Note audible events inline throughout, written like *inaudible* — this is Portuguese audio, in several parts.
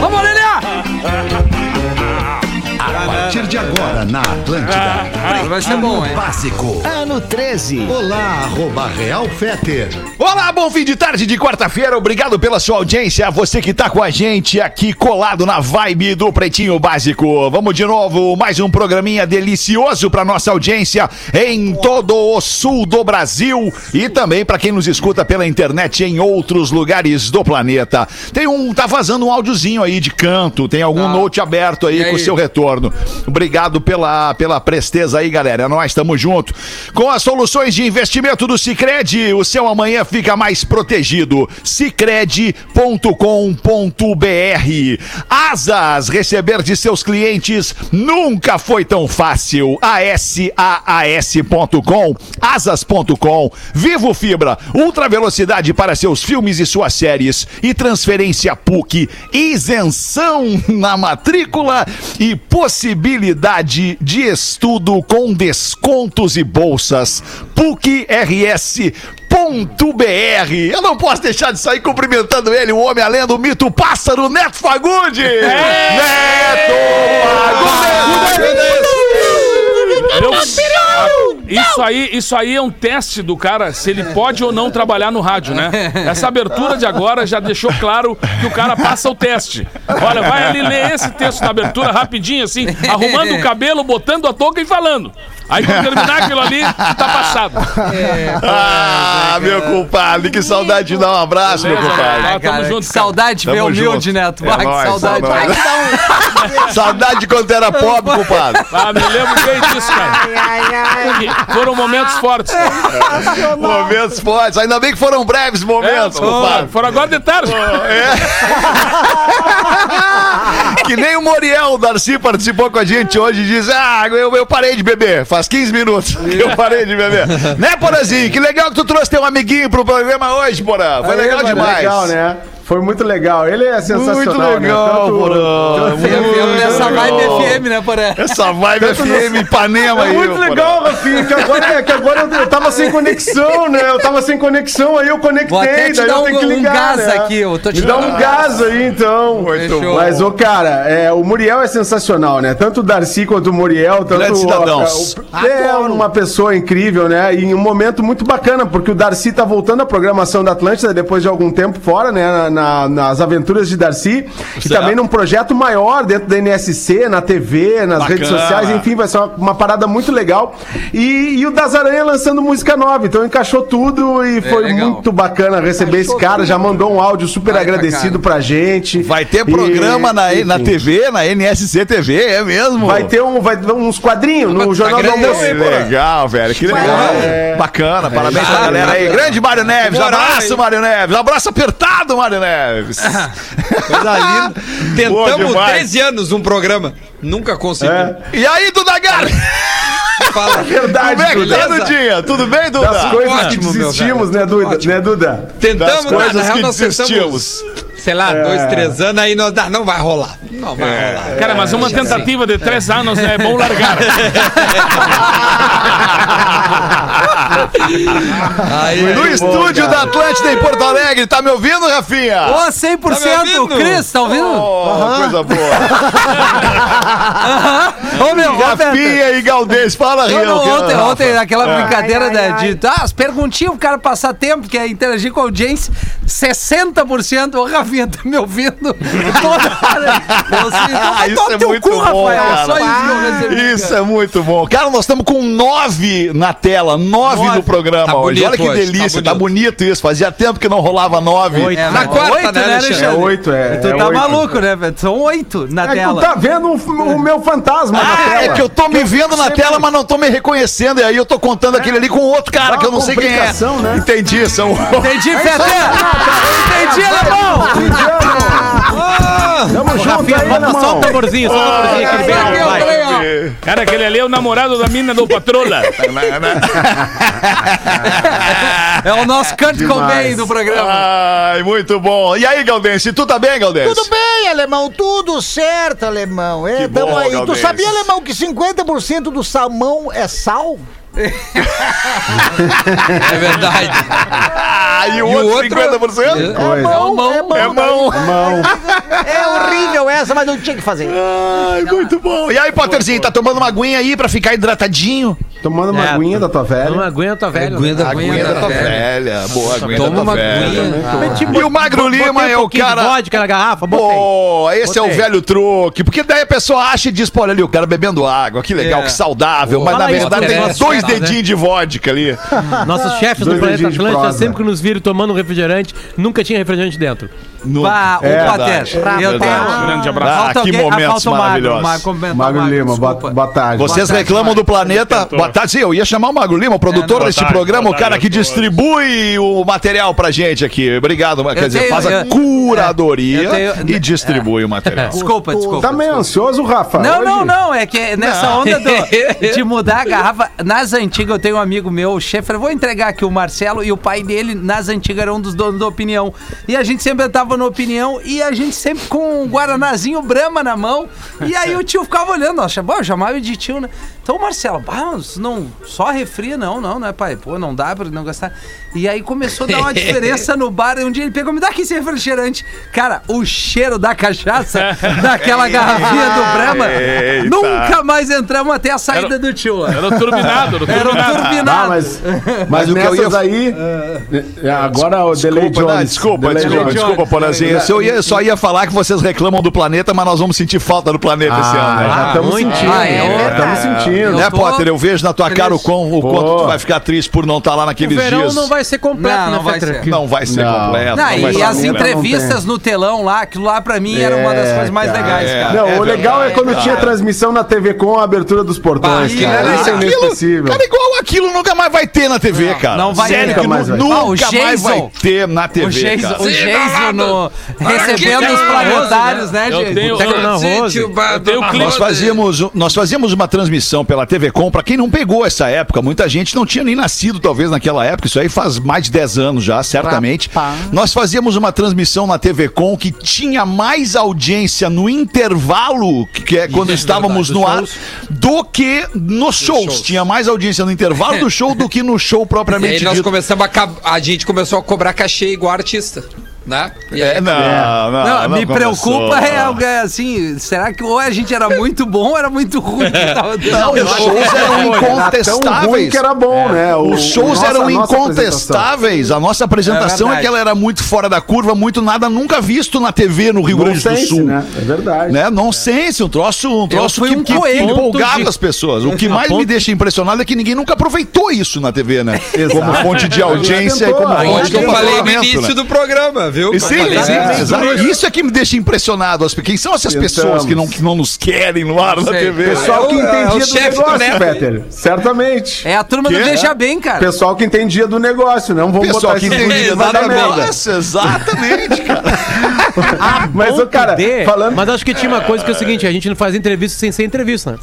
Vamos, Lelê! A partir de agora na Atlântida. Ah, vai ser bom, hein? Básico. Ano 13. Olá, arroba Real Feter. Olá, bom fim de tarde de quarta-feira. Obrigado pela sua audiência. Você que tá com a gente aqui colado na vibe do Pretinho Básico. Vamos de novo, mais um programinha delicioso pra nossa audiência em todo o sul do Brasil e também pra quem nos escuta pela internet em outros lugares do planeta. Tem um tá vazando um áudiozinho aí de canto, tem algum note aberto aí, E com o seu retorno. Obrigado pela pela presteza aí, galera. Nós estamos junto. Com as soluções de investimento do Sicredi, o seu amanhã fica mais protegido. Sicredi.com.br. Asas, receber de seus clientes nunca foi tão fácil. ASAAS.com, asas.com. Vivo Fibra, ultra velocidade para seus filmes e suas séries e transferência PUC, isenção na matrícula e possibilidade de estudo com descontos e bolsas. PUC RS .br. Eu não posso deixar de sair cumprimentando ele, o homem além do mito pássaro, Neto Fagundes! Neto Fagundes! Meu- Isso aí, isso aí é um teste do cara se ele pode ou não trabalhar no rádio, né? Essa abertura de agora já deixou claro que o cara passa o teste. Olha, vai ali ler esse texto na abertura rapidinho, assim, arrumando o cabelo, botando a touca e falando. Aí quando terminar aquilo ali, tá passado. Ah, meu compadre, que saudade de dar um abraço, meu Beleza, compadre. vai. tamo junto, cara. saudade de ver humilde. Neto. É Ah, que nóis, saudade. é nóis. Vai que dá um- *laughs* Saudade de quando era pobre, compadre. Ah, me lembro bem disso, cara. Que Foram momentos fortes. Momentos fortes. Ainda bem que foram breves momentos, É, compadre. foram agora de tarde. *laughs* Que nem o Moriel, o Darcy, participou com a gente hoje e diz: Ah, eu, eu parei de beber. Faz 15 minutos que *laughs* eu parei de beber. né, Porazinho? Que legal que tu trouxe teu amiguinho pro programa hoje, Porã. Foi Aí, legal demais. Legal, né? Foi muito legal. Ele é sensacional, Muito né? legal, Tanto- Porã. tanto- Eu nessa vibe FM, né, Poré? Essa vibe FM Ipanema É aí. muito Porã. legal, Rafinha, que agora, que agora eu, eu tava sem conexão, né? Eu tava sem conexão, aí eu conectei, Vou até te daí dar eu um- tenho que um ligar, gás né? aqui, eu tô te Me dá um um gás aí, então. Muito. Mas, ô, cara, é, o Muriel é sensacional, né? Tanto o Darcy quanto o Muriel, tanto Grandes cidadãos. o- o- é uma pessoa incrível, né? E em um momento muito bacana, porque o Darcy tá voltando à programação da Atlântida depois de algum tempo fora, né? Na- na- nas aventuras de Darcy. E Certo. também num projeto maior dentro da NSC, na TV, nas Bacana. redes sociais, enfim, vai ser uma, uma parada muito legal. E, e o Das Aranha lançando música nova, então encaixou tudo e foi legal. muito bacana receber esse cara. Já mandou um áudio super agradecido pra gente. Vai ter E, programa na, na enfim. TV, na NSC TV, é mesmo? Vai ter um, vai ter uns quadrinhos no Jornal do Almoço. Que legal, velho. Que legal. É. Bacana. Parabéns pra galera aí. Grande Mário Neves. Abraço, Mário Neves. Abraço apertado, Mário Neves. *laughs* Coisa linda. Tentamos demais. 13 anos um programa. Nunca conseguimos. E aí, Duda Gar? *laughs* Fala. Verdade, Como é que tá, Duda. Dudinha? Tudo bem, Duda? Das coisas que Ótimo, desistimos, né, Duda? Ótimo. Né, Duda? Tentamos, Das na coisas real que nós desistimos. tentamos, sei lá, dois, três anos, aí nós, não vai rolar. Não vai rolar. Cara, mas uma tentativa de três anos né, é bom largar. *laughs* Aí, No estúdio da Atlântida em Porto Alegre. Tá me ouvindo, Rafinha? Ô, 100%! Tá ouvindo? Cris, tá ouvindo? Oh, coisa boa. Ô, meu. Rafinha e Galdês. Fala, Não, Rio. não, ontem, Rafa. ontem, aquela É. brincadeira né, de ah, as perguntinhas, o cara passar tempo, que é interagir com a audiência, 60%, ô Rafinha, tá me ouvindo? Toda hora. Assim, *laughs* vai Isso é teu muito cu, bom, Rafael. cara. Isso é muito bom. Cara, nós estamos com nove na tela, nove, Nove. no programa Tá hoje. bonito Olha que hoje, delícia, tá tá bonito. isso. Fazia tempo que não rolava nove. É, Na mas quarta, oito, né, Alexandre? É oito, é. Tu é tá oito. maluco, né, velho? São oito na É que tu tela. tá vendo o, o meu fantasma na Ah, tela. é que eu tô me vendo na tela, mas não tô me reconhecendo. E aí eu tô contando aquele ali com outro cara Dá que eu não sei quem é. né? Entendi, são. Entendi, Fete! Entendi, alemão! Tamo junto aí, Bota só o tamborzinho, só o tamborzinho que ele vem. Vai. Cara, aquele ali é o namorado da mina do Patrola. É o nosso Kurt Cobain do programa. Ai, muito bom. E aí, Galdense, tu tá bem, Galdense? Tudo bem, alemão, tudo certo, alemão. É, Que bom, tamo aí. Tu Galdês. sabia, alemão, que 50% do salmão é sal? É verdade. Ah, e o E outro, outro- 50%? Coisa. mão, é mão. É mão. Mão. É horrível essa, mas não tinha que fazer. Ai, muito bom. E aí, Potterzinho, tá tomando uma aguinha aí pra ficar hidratadinho? Tomando uma É, aguinha da tua velha. Não aguenta, velho. Aguinha da- Aguinha da tua velha. Boa, aguinha da Toma tua uma velha. aguinha. E o Magro Lima é o cara... vodka na garrafa, botei. Pô, esse é o velho truque. Porque daí a pessoa acha e diz, pô, olha ali, o cara bebendo água, que legal, É. que saudável. Mas Fala na verdade tem nossos dois chefes, dedinhos de vodka ali. *laughs* Nossos chefes do Planeta Atlântica, prosa. sempre que nos viram tomando um refrigerante, nunca tinha refrigerante dentro. No... Pá, É Potter. verdade, Eu verdade. tenho. Grande abraço. Ah, Falta que ah, momentos falta o Magro. Magro, Magro Lima, boa, desculpa. boa tarde. Vocês tarde, reclamam do planeta. Boa tarde, sim, eu ia chamar o Magro Lima, o produtor É, deste boa tarde, programa, boa o cara tarde que distribui o material pra gente aqui. Obrigado, quer dizer, tenho- faz a eu- curadoria eu tenho- e distribui o material. Desculpa, desculpa. Tá meio ansioso, Rafa? Não, não, não. É que nessa onda do- *laughs* de mudar a garrafa. Nas antigas, eu tenho um amigo meu, o chefe. Eu vou entregar aqui o Marcelo e o pai dele, nas antigas, era um dos donos da opinião. E a gente sempre tava na opinião e a gente sempre com um Guaranazinho Brahma na mão. E aí o tio ficava olhando. Nossa, bom, eu chamava de tio, né? Então, Marcelo, bah, não, só refri, não, não, né, pai? Pô, não dá pra não gastar. E aí começou a dar uma *laughs* diferença no bar. E um dia ele pegou, me dá aqui esse refrigerante. Cara, o cheiro da cachaça, daquela *laughs* garrafinha do Brahma, Eita. nunca mais entramos até a saída Era- do tio. lá. Era o turbinado, era o Era um turbinado. turbinado. Ah, mas, *laughs* mas o que eu nessas ia- aí. é, Agora o Delay Jones. desculpa, Delay desculpa, Jones. desculpa, Porazinho. Eu só ia, só ia falar que vocês reclamam do planeta, mas nós vamos sentir falta do planeta esse ano, né? Ah, já estamos muito. sentindo. Ah, é já estamos sentindo. Né, Potter? Eu vejo na tua cara o, quão, o quanto tu vai ficar triste por não estar lá O naqueles verão dias. não vai ser completo, Não, né, não vai ser. Não vai ser Não. completo. Não, não vai e ser as entrevistas no telão lá, aquilo lá pra mim era uma das É, coisas mais legais, É. cara. Não, É o legal é quando tinha transmissão na TV com a abertura dos portões, cara. Isso é era- inesquecível. Cara, igual aquilo nunca mais vai ter na TV, cara. não vai Sério ter. que Nunca mais vai ter. Ah, o nunca mais Jason. vai ter na TV, O cara. o Jason recebendo os planetários, né, Eu gente? tenho-. Eu tenho um clipe. Nós fazíamos, nós fazíamos uma transmissão pela TV Com, pra quem não pegou essa época, muita gente não tinha nem nascido talvez naquela época, isso aí faz mais de 10 anos já, certamente. Nós fazíamos uma transmissão na TV Com que tinha mais audiência no intervalo, que é quando estávamos no ar, do que nos shows. shows. Tinha mais audiência no intervalo do *laughs* show do que no show E aí propriamente nós dito. começamos a, a gente começou a cobrar cachê igual artista, né? E aí, É, não, não, Não, não me começou. preocupa é algo é assim, será que ou a gente era muito bom ou era muito ruim? dando? Não, os shows eram ruim incontestáveis. que era bom, né? O- Os shows nossa- eram incontestáveis. A nossa apresentação é, que ela era muito fora da curva, muito nada nunca visto na TV no Rio Grande do Sul. né? É verdade. Né? Nonsense, um troço, um troço que, um que empolgava de- as pessoas. O que A mais me deixa impressionado é que ninguém nunca aproveitou isso na TV, né? Como fonte de audiência e como fonte de eu falei no início né? do programa, viu? Sim, sim, do. Isso é que me deixa impressionado. As- Quem são essas Tentamos. pessoas que não, que não nos querem no ar na Sei. TV? Pessoal que É o- é o entendia do chefe do negócio, Neto. Peter. Certamente. É a turma do Quê? Veja Bem, cara. Pessoal que entendia do negócio, não vamos Pessoal botar que entendia da merda. negócio, exatamente, cara. *laughs* *laughs* Mas, o cara, falando... Mas acho que tinha uma coisa que é o seguinte, a gente não fazia entrevista sem ser entrevista, né?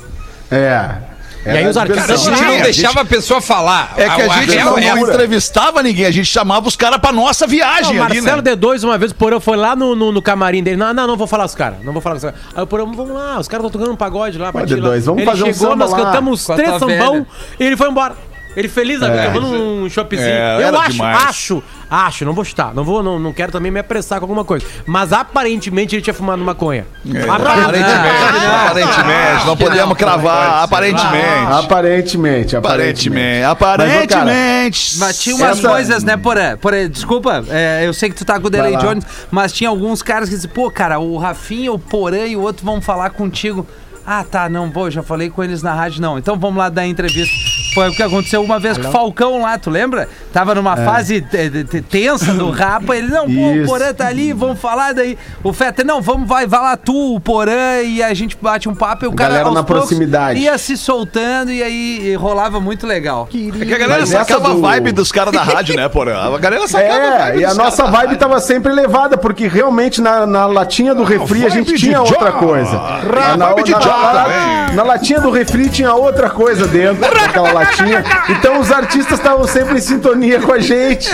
É. E aí os A artistas gente Sim, não a deixava a pessoa falar. É que a A gente real não, é não essa. entrevistava ninguém, a gente chamava os caras pra nossa Não, viagem o ali, Marcelo né? D2, uma vez, o Porão foi lá no, no, no camarim dele. Não, não, não vou falar com os caras. Não vou falar com os caras. Aí o Porão, vamos lá, os caras estão tocando um pagode lá. pra ti lá. D2, vamos ele fazer um chegou, samba nós lá. cantamos a três sambão velha. e ele foi embora. Ele feliz, é. tomando um shoppingzinho. É, eu era acho, demais. acho, acho, não vou chutar. Não, vou, não, não quero também me apressar com alguma coisa. Mas aparentemente ele tinha fumado maconha. Aparentemente, aparentemente, não podemos cravar, aparentemente. Aparentemente, Aparentemente, cara, aparentemente. Mas tinha umas Essa- coisas, né, Porã? Porã, desculpa, é, eu sei que tu tá com o Delay. Jones, mas tinha alguns caras que diziam, pô, cara, o Rafinha, o Porã e o outro vão falar contigo. Ah, tá, não, pô, já falei com eles na rádio, não. Então vamos lá dar entrevista. Foi o que aconteceu uma vez com o Falcão lá, tu lembra? Tava numa fase de- de- tensa do rapa, ele, não, pô, o. Porã tá ali, vamos falar daí. O Feta, não, vamos, vai, vai lá tu, o Porã, e a gente bate um papo e o cara Galera aos na poucos, proximidade. ia se soltando e aí rolava muito legal. É que a galera Mas essa sacava do- a vibe dos caras da rádio, né, porra? A galera sacava É, vibe e a nossa vibe rádio. tava sempre elevada, porque realmente na, na latinha do refri a gente tinha de outra coisa. Ra- na, vibe de na- na- na latinha do refri tinha outra coisa dentro daquela latinha. Tinha. Então os artistas estavam sempre em sintonia com a gente.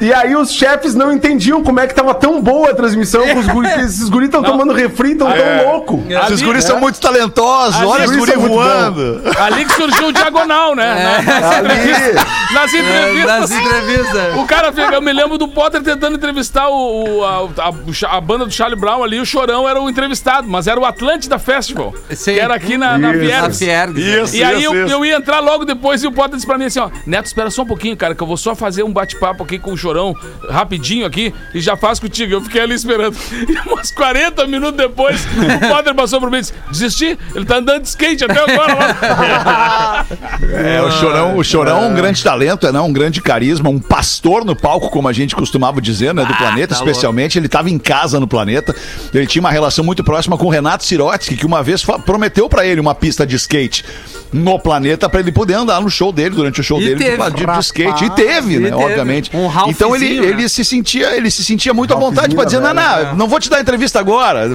E aí os chefes não entendiam como é que tava tão boa a transmissão, os guri, que esses guris estão tomando refri, tão tão louco. Esses guris são muito talentosos, Ali- olha os guris é voando. Ali que surgiu o diagonal, né? Nas Ali. entrevistas. Nas É, entrevistas. nas entrevistas. O cara, eu me lembro do Potter tentando entrevistar o, o- a, a- banda do Charlie Brown ali, o Chorão era o entrevistado, mas era o Atlântida Festival, Sim. que era aqui na, na Fiergs. Isso, E aí isso, eu, isso. eu ia entrar logo depois e o Potter disse pra mim assim, ó, Neto, espera só um pouquinho, cara, que eu vou só fazer um bate-papo aqui com o Chorão, rapidinho aqui, e já faço contigo. Eu fiquei ali esperando. *laughs* E umas 40 minutos depois, o Potter passou por mim e disse, desisti, ele tá andando de skate até agora lá. *laughs* É, o Chorão, o Chorão é um grande talento, é né? um grande carisma, um pastor no palco, como a gente costumava dizer, né? Do planeta, especialmente. Ele estava em casa no planeta. Ele tinha uma relação muito próxima com o Renato Sirotsky, que uma vez prometeu pra ele uma pista de skate no planeta pra ele poder andar no show dele, durante o show E dele, de- teve. de, de skate. E teve, E né? teve. Obviamente. Um então ele, né? ele se sentia, ele se sentia muito à vontade pra dizer, não, velha, não, não vou te dar entrevista agora.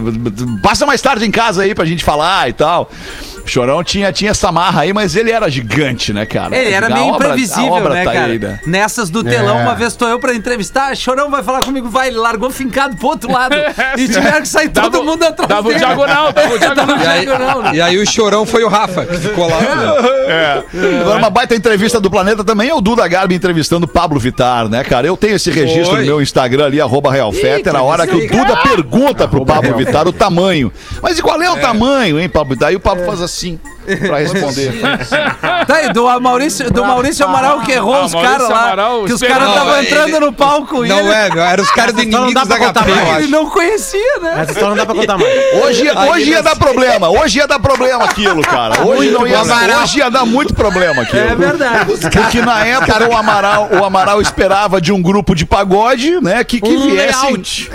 Passa mais tarde em casa aí pra gente falar e tal. O Chorão tinha, tinha essa marra aí, mas ele era gigante, né, cara? Ele era A meio obra- imprevisível, obra né, tá cara? aí, né? Nessas do telão, É. uma vez tô eu pra entrevistar, Chorão vai falar comigo, vai, ele largou fincado pro outro lado. *laughs* e tiveram que sair todo Dava- mundo atrás Dava o dele. diagonal, dava o *laughs* diagonal. E aí, né? e aí o chorão foi o Rafa, que ficou lá. né? *laughs* Agora, uma baita entrevista do Planeta também é o Duda Garbi entrevistando o Pablo Vittar, né, cara? Eu tenho esse registro Foi. no meu Instagram ali, arroba Realfetter, na hora que o Duda pergunta pro Pablo Vittar o tamanho. Mas e qual é o tamanho, hein, Pablo Vittar? E o Pablo faz assim, pra responder. *laughs* Tá aí, do Maurício, do Maurício Amaral que errou Ah, os caras lá. Amaral que os caras estavam Não, entrando ele- no palco e Não ele, é, eram os caras *laughs* do não inimigos dá da pra contar HP, eu ele não conhecia, né? Essa história não dá pra contar mais. Hoje, hoje ia dar problema, hoje ia dar problema aquilo, cara. Hoje não ia dar, hoje ia dar muito problema aquilo. É verdade. Porque na época o Amaral, o Amaral esperava de um grupo de pagode, né, que, que Um viesse layout.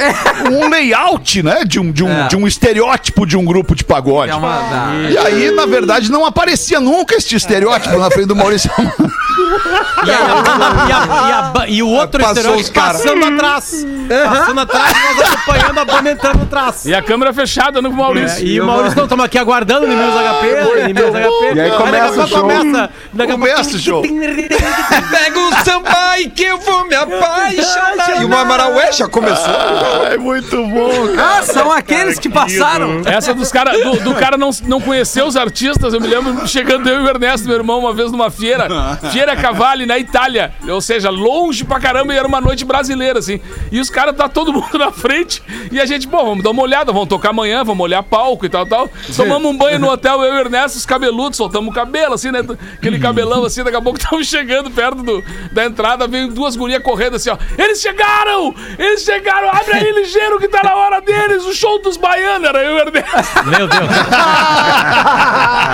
um layout, né, de um, de, um, É. de um estereótipo de um grupo de pagode. É uma- E aí, na verdade, não aparecia nunca este estereótipo na frente do Maurício. *laughs* E, a- e a- e a e o outro Passou estereótipo os caras. passando atrás. Passando atrás, nós acompanhando a banda entrando atrás. E a câmera fechada no Maurício. É, e o Maurício, não, estamos aqui aguardando inimigos HP, inimigos HP. E aí começa o show. começa. O show. Pega o samba e que eu vou me apaixonar. E o Amaral, ué, já começou? É muito bom, Ah, são aqueles que passaram. Essa dos cara, do, do cara não, não conhecer os artistas, eu me lembro chegando eu e o Ernesto, meu irmão, uma vez numa feira, Feira Cavalli, na Itália. Ou seja, longe pra caramba e era uma noite brasileira, assim. E os caras tá todo mundo *laughs* na frente e a gente, pô, vamos dar uma olhada, vamos tocar amanhã, vamos olhar palco e tal, tal. Tomamos um banho no hotel, eu e o Ernesto, os cabeludos, soltamos o cabelo, assim, né? Aquele cabelão assim, daqui a pouco estamos chegando perto do, da entrada, veio duas gurias correndo assim, ó. Eles chegaram! Eles chegaram! Abre aí ligeiro que tá na hora deles! O show dos baianos, era eu e o Ernesto. Meu Deus. *laughs*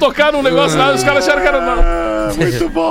tocar num negócio lá, os caras acharam que era. Não.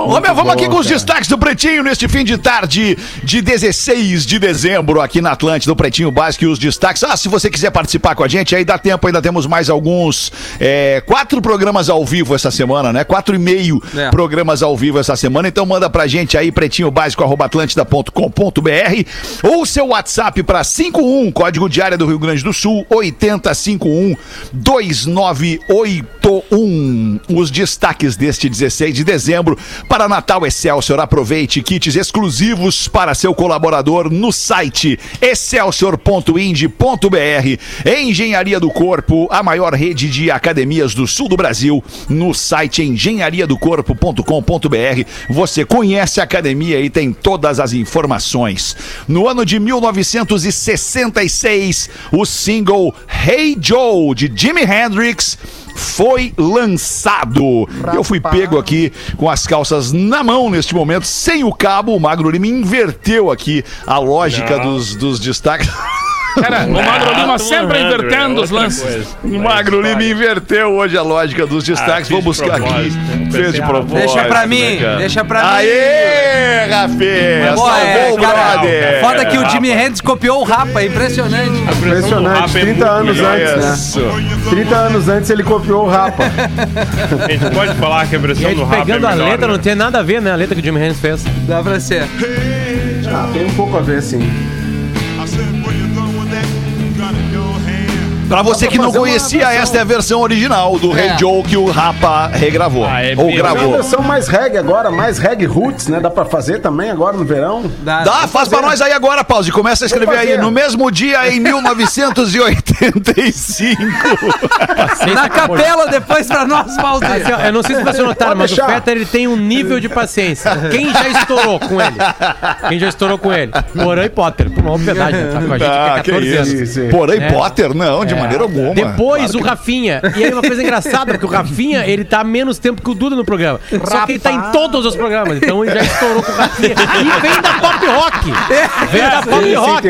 Ô, meu, vamos aqui com os destaques do Pretinho neste fim de tarde de 16 de dezembro aqui na Atlântida, o Pretinho Básico e os destaques. Ah, se você quiser participar com a gente, aí dá tempo, ainda temos mais alguns. é, quatro programas ao vivo essa semana, né? Quatro e meio É. programas ao vivo essa semana. Então manda pra gente aí, pretinhobásico.atlântida.com.br ou seu WhatsApp pra 51, código de área do Rio Grande do Sul, 8051 2981. Os destaques deste 16 de dezembro para Natal Excelsior. Aproveite kits exclusivos para seu colaborador no site excelsior.ind.br. Engenharia do Corpo, a maior rede de academias do sul do Brasil, no site engenhariadocorpo.com.br. Você conhece a academia e tem todas as informações. No ano de 1966, o single Hey Joe de Jimi Hendrix foi lançado. Eu fui pego aqui com as calças na mão neste momento, sem o cabo. O Magro Lima inverteu aqui a lógica dos, dos destaques. *laughs* Cara, o Magro Lima sempre invertendo os lances. O Magro Lima inverteu hoje a lógica dos destaques. Vou buscar aqui. Fez de propósito. Deixa pra né, mim, deixa pra mim. Aê, Rafinha! Pô, é, Salvou o brother! foda que o Jimmy Hendrix copiou o Rapa, é impressionante. Impressionante, 30 anos antes, né? Isso. 30 anos antes ele copiou o Rapa. A *laughs* gente pode falar que a versão aí, do rap pegando é a letra, né? não tem nada a ver, né? A letra que o Jimmy Hendrix fez. Dá pra ser. Ah, tem um pouco a ver, sim. Pra você que não fazer conhecia, versão- esta é a versão original do Rei É. Joe que o Rapa regravou. Ah, é ou mesmo? É uma gravou. versão mais reggae agora, mais reggae roots, né? Dá pra fazer também agora no verão. Dá, faz pra nós aí agora, Pause. Começa a escrever aí. fazer. No mesmo dia, em *laughs* 1985. Na capela depois pra nós. Assim, ó, eu não sei se vocês notaram, mas deixar. o Fetter ele tem um nível de paciência. Quem já estourou com ele? Quem já estourou com ele? Porã e Potter. Por uma obviedade, né? Tá com a gente Ah, que 14 anos. isso. Isso, Porém, É. Potter, não, de maneira alguma. Depois Claro o Rafinha. E aí uma coisa engraçada, porque o Rafinha, *laughs* ele tá há menos tempo que o Duda no programa. Só que ele tá em todos os programas. Então ele já estourou com o Rafinha. E vem da pop rock. Vem da pop rock.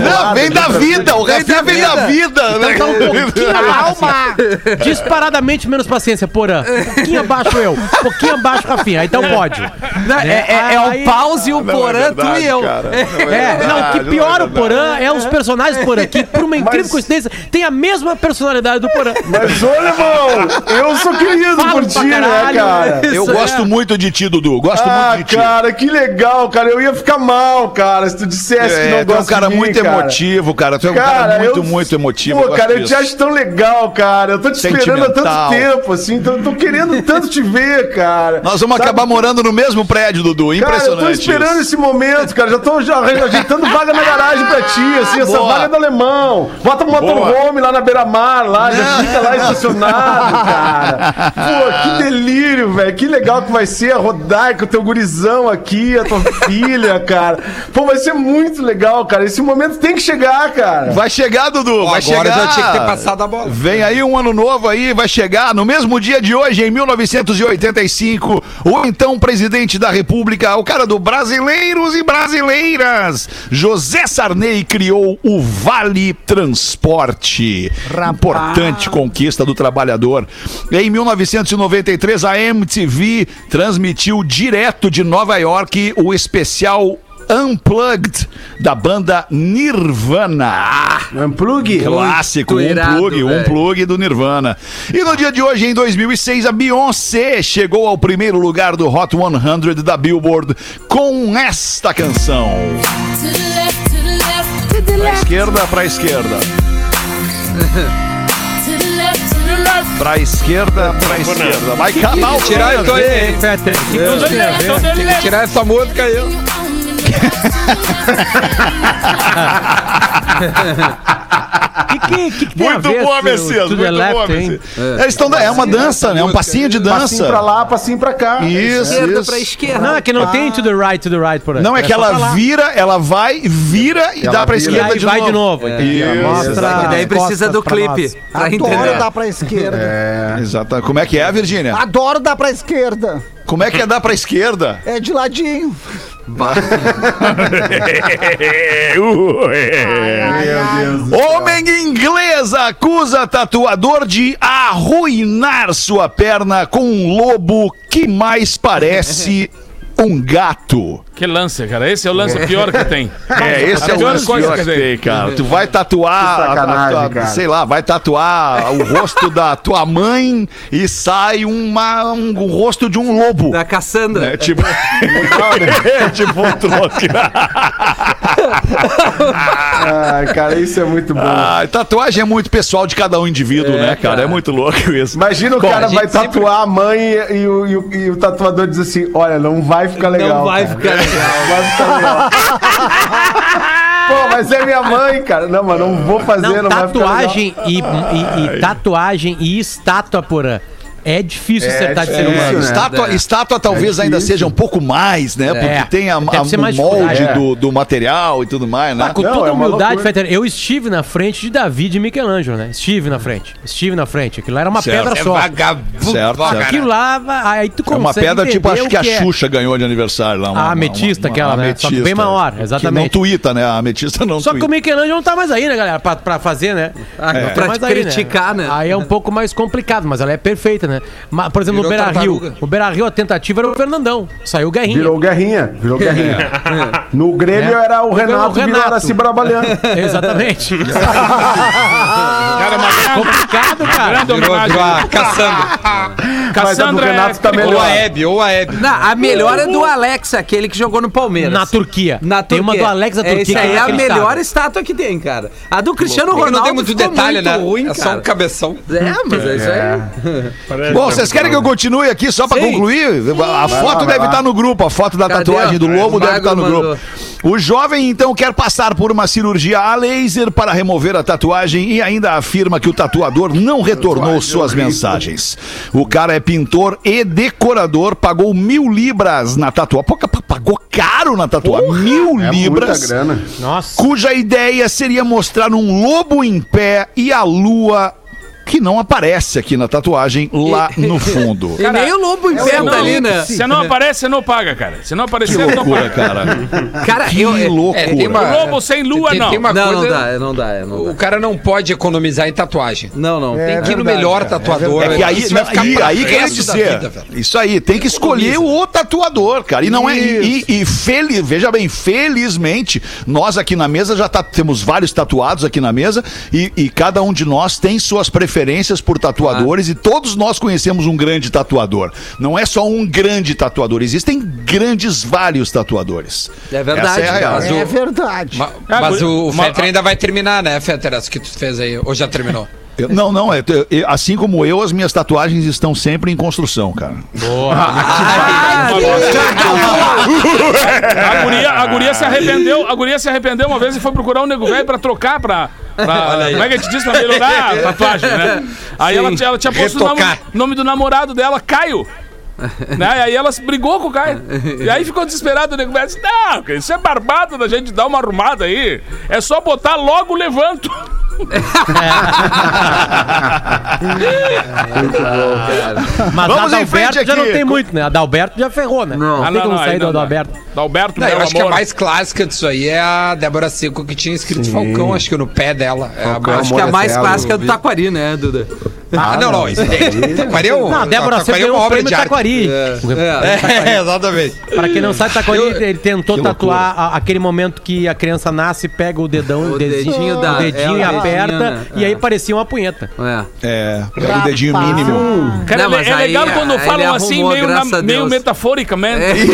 Não, vem da vida. O Rafinha vem da vida. né? Então tá um pouquinho *laughs* abaixo. assim. Disparadamente menos paciência, Porã. Um pouquinho abaixo eu. Um pouquinho abaixo Rafinha. Então pode. Não, é, é- é o pause e o Não é Porã, tu e eu. cara. É, não, o que pior não é o Porã é os personagens Porã, que por uma incrível Mas- coincidência tem a mesma personalidade do Porã. Mas, ô, irmão, eu sou querido Falo por ti, né, cara? Eu Isso, gosto é. muito de ti, Dudu. Gosto Ah, muito de ti. cara, que legal, cara. Eu ia ficar mal, cara, se tu dissesse que É, não tu é um gosta cara muito cara. emotivo, cara. Tu é um cara, Cara, muito, eu- muito emotivo. Pô, cara, eu disso. te acho tão legal, cara. Eu tô te esperando há tanto tempo, assim. Tô, tô querendo tanto te ver, cara. Nós vamos Sabe? acabar morando no mesmo prédio, Dudu. Cara, eu Impressionante. tô esperando isso. esse momento, cara. Já tô já ajeitando vaga na garagem pra ti, assim, essa Boa. vaga do alemão. Bota um motorhome lá na beira-mar, lá, já fica lá estacionado, *laughs* cara. Pô, que delírio, velho. Que legal que vai ser a Rodaica, o teu gurizão aqui, a tua *laughs* filha, cara. Pô, vai ser muito legal, cara. Esse momento tem que chegar, cara. Vai chegar, Dudu. Vai Agora chegar. já tinha que ter passado a bola. Vem aí um ano novo aí, vai chegar no mesmo dia de hoje, em 1985, o então presidente da República, o cara do Brasileiros e Brasileiras, José Sarney criou o Vale Transporte. Importante conquista do trabalhador. Em 1993, a MTV transmitiu direto de Nova York o especial Unplugged da banda Nirvana. Unplug? Clássico, um irado, plug, um velho. plug do Nirvana. E no dia de hoje, em 2006, a Beyoncé chegou ao primeiro lugar do Hot 100 da Billboard com esta canção. Pra esquerda, pra esquerda. *laughs* Pra esquerda, pra esquerda. Vai acabar o Tirar eu tô programa. aí, hein? Tem a ver? Tem que tirar essa música aí. Que, que, que, que tem a Muito boa, Messias. Muito left, boa? Messias. Eles estão, é uma dança, né? É um passinho de Passinho dança. pra lá, passinho pra cá. Isso, Esquerda isso. pra esquerda. Não, é que não tem to the right, to the right por aí. Não, é que só pra ela vira, ela vai, vira e Ela dá pra vira. Esquerda aí de vai novo. de novo. entendi. Isso, Mostra. E daí precisa do clipe. Pra Adoro entender. dar pra esquerda. É, exato. Como é que é, Virgínia? Adoro dar pra esquerda. Como é que é dar pra esquerda? É de ladinho. *laughs* Homem inglês acusa tatuador de arruinar sua perna com um lobo que mais parece um gato. Que lance, cara. Esse é o lance pior que tem. *laughs* É, esse é o lance pior que que tem. tem, cara. Tu vai tatuar, Que a- a- a- cara. sei lá, vai tatuar o rosto da tua mãe e sai uma, um, o rosto de um lobo. Da Cassandra. É tipo, *laughs* é tipo um troque. Ai, cara, isso é muito bom. Ah, tatuagem é muito pessoal de cada um indivíduo, né, cara? cara. É muito louco isso. Imagina o Bom, cara vai gente sempre- tatuar a mãe e, e o, e o- e o tatuador diz assim: Olha, não vai ficar legal. Não vai cara. ficar legal. Pô, mas é minha mãe, cara. Não, mas não vou fazer, não, Não, vai ficar legal. tatuagem e, e- e tatuagem e estátua porã. É difícil É acertar de ser difícil, humano. né? Estátua, É. estátua talvez ainda difícil. seja um pouco mais, né? Porque É. tem a, a- o molde dificuldade. do, do material e tudo mais, né? Ah, com Não, toda é humildade. Fetter, eu estive na frente de Davi e Michelangelo, né? Estive na frente. Estive na frente. Aquilo lá era uma Certo. pedra É só. Vagabundo. Certo, certo. Aquilo lá, aí tu É uma consegue pedra tipo, acho que a é. Xuxa ganhou de aniversário lá. Uma, A ametista uma- aquela, uma né? Só que bem maior, exatamente. Que não tuita, né? A ametista não Só que o tuita. Michelangelo não tá mais aí, né, galera? Pra, pra fazer, né? Ah, tá pra aí, criticar, né? Aí é um pouco mais complicado, mas ela é perfeita, né? Mas, por exemplo, no Virou Beira Rio. O Beira Rio, a tentativa era o Fernandão. Saiu Guerrinha. Virou guerrinha, virou guerrinha. É. No Grêmio É. era o No Renato, o virou Renato. Araci Brabalhando. *laughs* Exatamente. *laughs* É uma grande, Complicado, cara. grande Virou, virou a Cassandra. Mas a do Cassandra é Renato tá Ou melhor. a Hebe, ou a Hebe. Não, a melhor é do Alex, aquele que jogou no Palmeiras. Na Turquia. Na Tem uma do Alex da É, Turquia Essa que é aí é a inacreditável. melhor estátua que tem, cara. A do Cristiano Ronaldo não tem muito ficou detalhe, muito né? ruim, é só cara. um cabeção. É, mas é, isso aí. Bom, vocês querem que eu continue aqui só pra Sim. concluir? A foto deve estar no grupo, a foto da Cadê? tatuagem do lobo deve estar no Magro grupo. O jovem então quer passar por uma cirurgia a laser para remover a tatuagem e ainda afirma que o tatuador não retornou suas mensagens. O cara é pintor e decorador, pagou mil libras na tatuagem. Pô, pagou caro na tatuagem. Mil É libras muita grana. Nossa. cuja ideia seria mostrar um lobo em pé e a lua que não aparece aqui na tatuagem lá no *laughs* fundo. E nem o lobo em pé Não, tá ali, né? Se não aparece, você não paga, cara. Se não aparecer, Que não loucura, paga. cara. *laughs* Cara, Que eu. loucura. É, tem uma- O lobo sem lua, tem, não. Tem uma Não, não coisa. dá, é, não dá, é, não O dá. cara não pode economizar em tatuagem. Não, não. É. Tem que ir no melhor cara, é tatuador. É que aí, Isso vai ficar aí, aí que eu ia resto da dizer. vida, velho. isso aí, tem que escolher o tatuador, cara. E não é. E, e, e feliz, veja bem, felizmente, nós aqui na mesa já tá- temos vários tatuados aqui na mesa e, e cada um de nós tem suas preferências por tatuadores e todos nós conhecemos um grande tatuador. Não é só um grande tatuador, existem grandes vários tatuadores. É verdade, é. Mas o- É verdade. Ma- Ah, Mas o ma- Fetter ainda vai terminar, né, Fetter? Essa que tu fez aí. Ou já terminou? Eu- não, não, é, eu- assim como eu, as minhas tatuagens estão sempre em construção, cara. A guria, a guria se arrependeu, a guria se arrependeu uma vez e foi procurar um nego velho pra trocar pra. pra como é que a gente diz? Pra melhorar a *laughs* tatuagem, né? Aí ela, ela tinha posto o nome, do namorado dela, Caio. Né? E aí ela brigou com o Caio. E aí ficou desesperado o nego velho disse: Não, isso é barbado da gente dar uma arrumada aí. É só botar logo levanto. *laughs* Mas Vamos a em frente Adalberto já não aqui. tem muito, né? A Adalberto já ferrou, né? Não. Não, Ah, tem como aí sair do não dá. Adalberto. Dalberto, Não, meu eu acho que a amor. mais clássica disso aí é a Débora Seco que tinha escrito Falcão, acho que no pé dela. É a mais- Acho que a Amor mais Eterno, clássica é do vi. Taquari, né, Duda? Ah, não, não. Isso. Taquari é um- Não, a Débora Taquari sempre é ganhou uma um obra prêmio de arte. Taquari. É, exatamente. Pra quem não sabe, Taquari, ele tentou tatuar a- aquele momento que a criança nasce, pega o dedão, O o dedinho, dedinho da- o dedinho é, o e dedinho, aperta, né? e aí É. parecia uma punheta. É. É, é o dedinho mínimo. Cara, Não, é- mas é aí, legal quando ele falam assim, arrumou, meio, na- graças a meio Deus. metaforicamente. *laughs*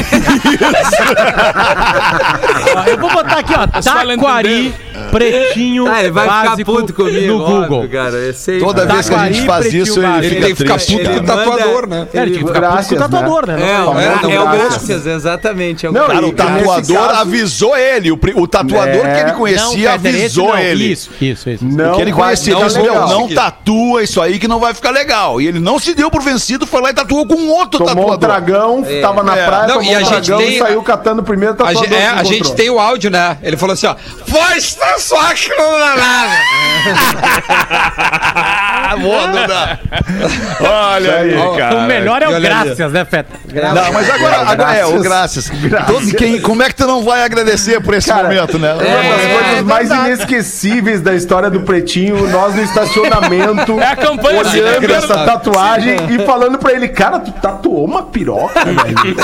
Ó, Eu vou botar aqui, ó, Taquari pretinho Ah, ele vai ficar básico puto comigo. no Google. óbvio, cara. Eu sei. Toda vez que a gente faz isso, ele básico. Ele fica tem que ficar triste. puto com o tatuador, né? É, ele tinha que ficar puto com Graças, o tatuador, né? É, Não o, é, Não, é o graças. Graças, exatamente. É o Não, cara. O tatuador caso- avisou ele. O, pri- o tatuador É. que ele Não, conhecia Fetter, esse avisou não. ele. Isso, isso, isso. Não que ele vai conhecia, disse, meu, legal. não tatua isso aí que não vai ficar legal. E ele não se deu por vencido, foi lá e tatuou com um outro Tomou um tatuador. dragão, tava na É. praia, Não, tomou e a um gente dragão tem- e saiu catando o primeiro A, tatuador gente, é, a gente tem o áudio, né? Ele falou assim, ó. Voz tá só que não dá nada. Boa, Duda. Olha aí, cara. O melhor é o graças, né, Feta? Não, mas agora, agora é, o graças. Todo, quem, como é que tu não vai agradecer por esse Cara, momento, né? Uma das coisas mais inesquecíveis da história do Pretinho, nós no estacionamento, *laughs* É a campanha olhando lembrando- essa tatuagem e falando pra ele, cara, tu tatuou uma piroca, *laughs* velho.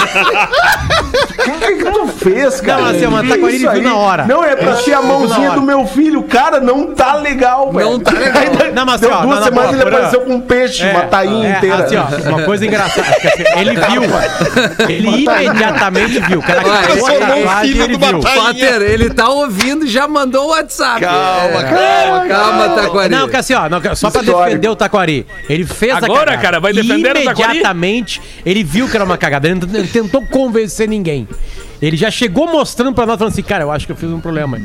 O que, que tu fez, cara? Não, assim, mas Taquari Isso ele na hora. Não, é pra ser a na mãozinha do meu filho. Cara, não tá legal, velho. Não tá legal. Ainda Não, mas assim, ó, duas não, não, semanas pô, ele apareceu com um peixe, uma tainha é, inteira. Assim, ó, uma coisa engraçada. é que, assim, ele viu. Ele imediatamente viu. O cara Ué, criou a ele- tatuagem, filho do viu. Ele tá ouvindo e já mandou o WhatsApp. Calma, É, calma, calma, Taquari. Não, que assim, ó, não, só pra Histórico. defender o Taquari. Ele fez a Agora, cagada. cara, vai defender o Taquari? Imediatamente, ele viu que era uma cagada. Ele não- ele tentou convencer ninguém. Ele já chegou mostrando pra nós, falando assim, cara, eu acho que eu fiz um problema. aí."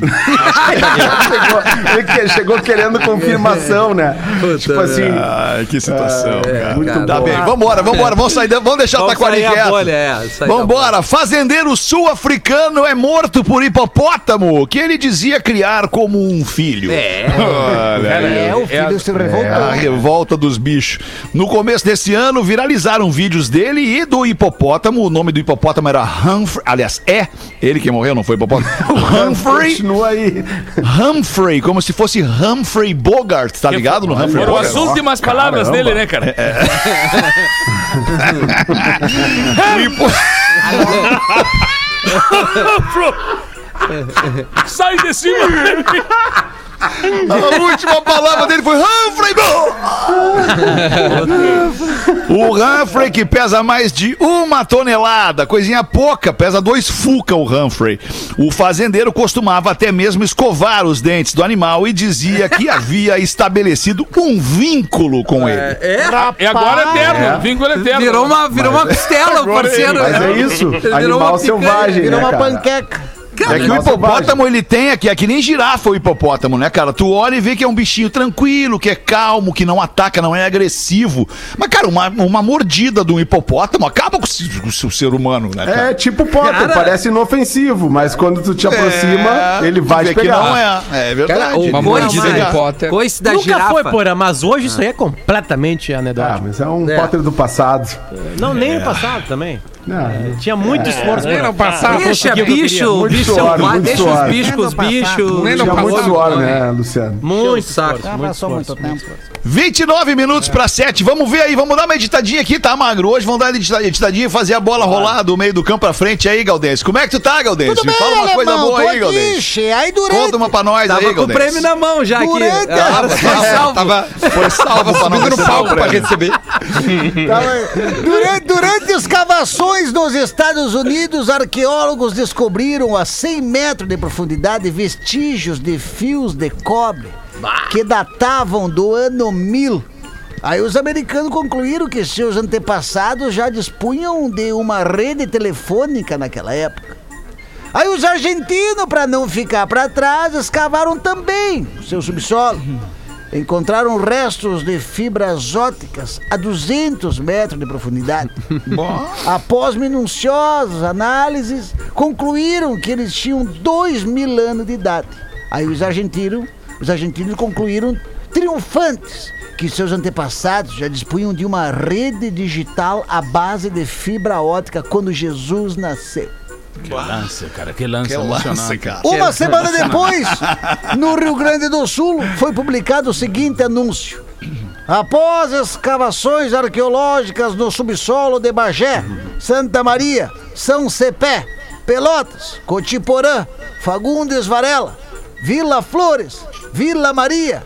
chegou, ele que- chegou querendo confirmação, né? tipo assim. Ai, que situação, cara. muito cara. Tá bom. bem, vambora, vambora, vamos sair, da- vamos deixar o Taquari sair a quieto. bolha, é, sair da Vambora, fazendeiro sul-africano é morto por hipopótamo, que ele dizia criar como um filho. É. Olha aí. É, o filho se revoltou. A revolta dos bichos. No começo desse ano, viralizaram vídeos dele e do hipopótamo. O nome do hipopótamo era Humphrey. Aliás, é ele que morreu, não foi *laughs* o hipopótamo. Humphrey. Continua aí. Humphrey, como se fosse Humphrey Bogart, tá ligado no Humphrey Foram Bogart? as últimas palavras Caramba. dele, né, cara? Hipo- *laughs* Sai de cima! *laughs* A última palavra dele foi Humphrey. Gol! o Humphrey que pesa mais de uma tonelada, coisinha pouca, pesa dois fuca o Humphrey. O fazendeiro costumava até mesmo escovar os dentes do animal e dizia que havia estabelecido um vínculo com ele. É, E agora é eterno, vínculo eterno. virou uma, virou uma costela, o parceiro. Mas é isso. Ele virou Animal selvagem, Virou né, uma cara? É que o hipopótamo, ele tem aqui, é que nem girafa o hipopótamo, né, cara? Tu olha e vê que é um bichinho tranquilo, que é calmo, que não ataca, não é agressivo. Mas, cara, uma, uma mordida de um hipopótamo acaba com o, se- com o seu ser humano, né, cara? É tipo Potter, Cara- parece inofensivo, mas quando tu te aproxima, É, ele vai te que pegar. não é. É verdade. Cara, uma mordida de. Potter. Coice da Nunca girafa. foi, porra, mas hoje isso aí é completamente Ah, anedótico. mas é um É. Potter do passado. Não, nem no passado também. Não, Tinha muito esforço Nem pra- no passado. pra Deixa bicho, Muito bicho muito deixa suor. os bichos com os bichos. Nem no tinha muito suor, né? Luciano? Muito saco. esforço, Já muito passou muito esforço. tempo. 29 minutos pra 7. Vamos ver aí, vamos dar uma editadinha aqui, tá, Magro? Hoje vamos dar uma edita- editadinha e fazer a bola rolar do meio do campo pra frente aí, Galdense. Como é que tu tá, Galdense? Tudo Me bem, fala uma coisa alemão, boa tô aí, Galdense. Aí durante... Conta uma pra nós Tava aí, com o Galdense. prêmio na mão já aqui. Durante Ah, a- foi salvo. *laughs* Tava, Foi salvo tava subindo no receber palco pra receber. *laughs* Tava- Durante, durante escavações nos Estados Unidos, arqueólogos descobriram a 100 metros de profundidade vestígios de fios de cobre que datavam do ano 1000. Aí os americanos concluíram que seus antepassados já dispunham de uma rede telefônica naquela época. Aí os argentinos, para não ficar para trás, escavaram também o seu subsolo. Encontraram restos de fibras óticas a 200 metros de profundidade. *laughs* Após minuciosas análises, concluíram que eles tinham 2 mil anos de idade. Aí os argentinos, os argentinos concluíram triunfantes que seus antepassados já dispunham de uma rede digital à base de fibra ótica quando Jesus nasceu. Que lance, cara, que lance Que lance, cara. Uma semana depois, no Rio Grande do Sul, foi publicado o seguinte anúncio. Após escavações arqueológicas no subsolo de Bagé, Santa Maria, São Cepé, Pelotas, Cotiporã, Fagundes Varela, Vila Flores, Vila Maria,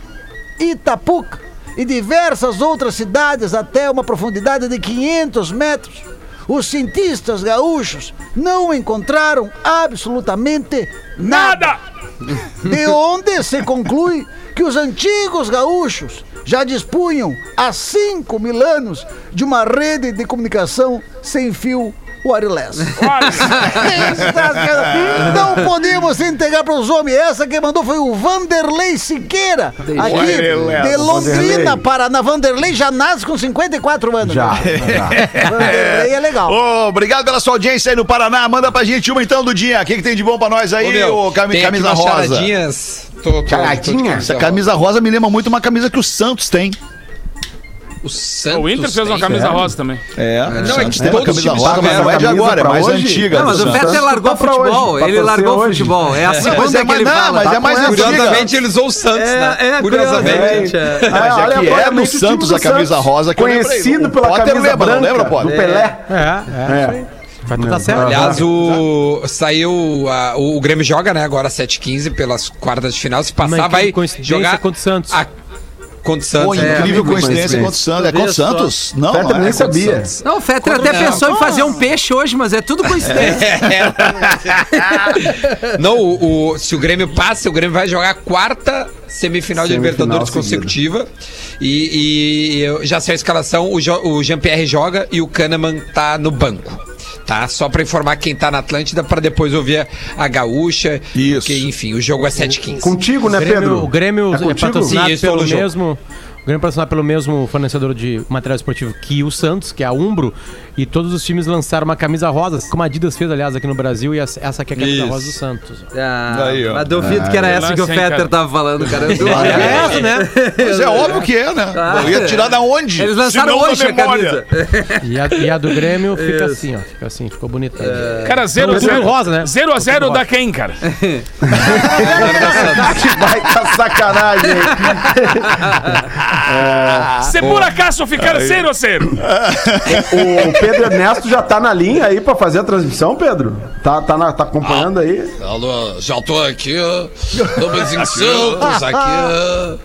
Itapuca e diversas outras cidades até uma profundidade de 500 metros, os cientistas gaúchos não encontraram absolutamente nada. De onde se conclui que os antigos gaúchos já dispunham há 5 mil anos de uma rede de comunicação sem fio wireless. *laughs* Não podemos entregar para os homens. Essa que mandou foi o Vanderlei Siqueira, aqui Wireless. de Londrina. Paraná. Vanderlei já nasce com 54 anos. Já, né? já. *laughs* Vanderlei é legal. Ô, obrigado pela sua audiência aí no Paraná. Manda pra gente uma então do dia. O que, que tem de bom pra nós aí, Ô, aqui camisa rosa? charadinhas. Tô, tô, tô Essa camisa rosa me lembra muito uma camisa que o Santos tem. O Santos. O Inter fez uma camisa né? rosa também. É, o Não, é Santos que tem uma todos os camisa times rosa, mas não é de agora, é mais hoje? antiga. Não, mas o. Fetter largou tá pra futebol. hoje, tá ele largou hoje. futebol. É a Mas segunda é que mais, ele não, fala. mas é mais antiga. Curiosamente, ele usou o Santos, né? É, é, Curiosamente. é. É que é no o Santos a camisa rosa que. Conhecido O pela camisa branca não lembra, do? Pelé. É, é. É. Vai tudo dar certo. Aliás, o, saiu. a- o, o Grêmio joga, né? Agora 7h15 pelas quartas de final. Se passar, Uma vai jogar contra o Santos. a- contra o Pô, Santos. incrível amigo coincidência contra o Santos. É contra o. Santos? Não, Fetter não é nem o sabia. Santos. Não, o Fetter até Não. pensou em fazer um peixe hoje, mas é tudo coincidência. Não, o, o- se o Grêmio passa, o Grêmio vai jogar a quarta semifinal de Semifinal Libertadores seguida. consecutiva. E, e já saiu a escalação, o, Jo- o Jean-Pierre joga e o Kahneman tá no banco. Tá? Só pra informar quem tá na Atlântida, pra depois ouvir a gaúcha. Isso. Porque, enfim, o jogo é 7h15. Contigo, né, O Grêmio, Pedro? o Grêmio É é, patrocinado Sim, pelo jogo. O Grêmio é patrocinado pelo mesmo fornecedor de material esportivo que o Santos, que é a Umbro, e todos os times lançaram uma camisa rosa, como a Adidas fez, aliás, aqui no Brasil, e essa aqui é a camisa Isso. rosa do Santos. Ah, Aí, ó. mas duvido que era essa que o Fetter cara? tava falando, cara. Eu. É essa, né? *laughs* Mas é óbvio que é, né? Eu ia tirar da onde? Eles lançaram hoje a memória. camisa. E a, e a do Grêmio *laughs* fica assim, ó. Fica assim, ficou bonita. Cara, 0 Tudo 0 rosa, né? 0 a 0 da quem, cara? *laughs* Vai tá sacanagem. Se por acaso ficar sem ser. O Pedro Ernesto já tá na linha aí pra fazer a transmissão, Pedro? Tá, tá, na- tá acompanhando aí? Alô, já tô aqui, estamos em Santos aqui.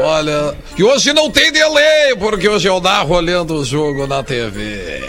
Olha, e hoje não tem delay, porque hoje eu narro olhando o jogo na TV.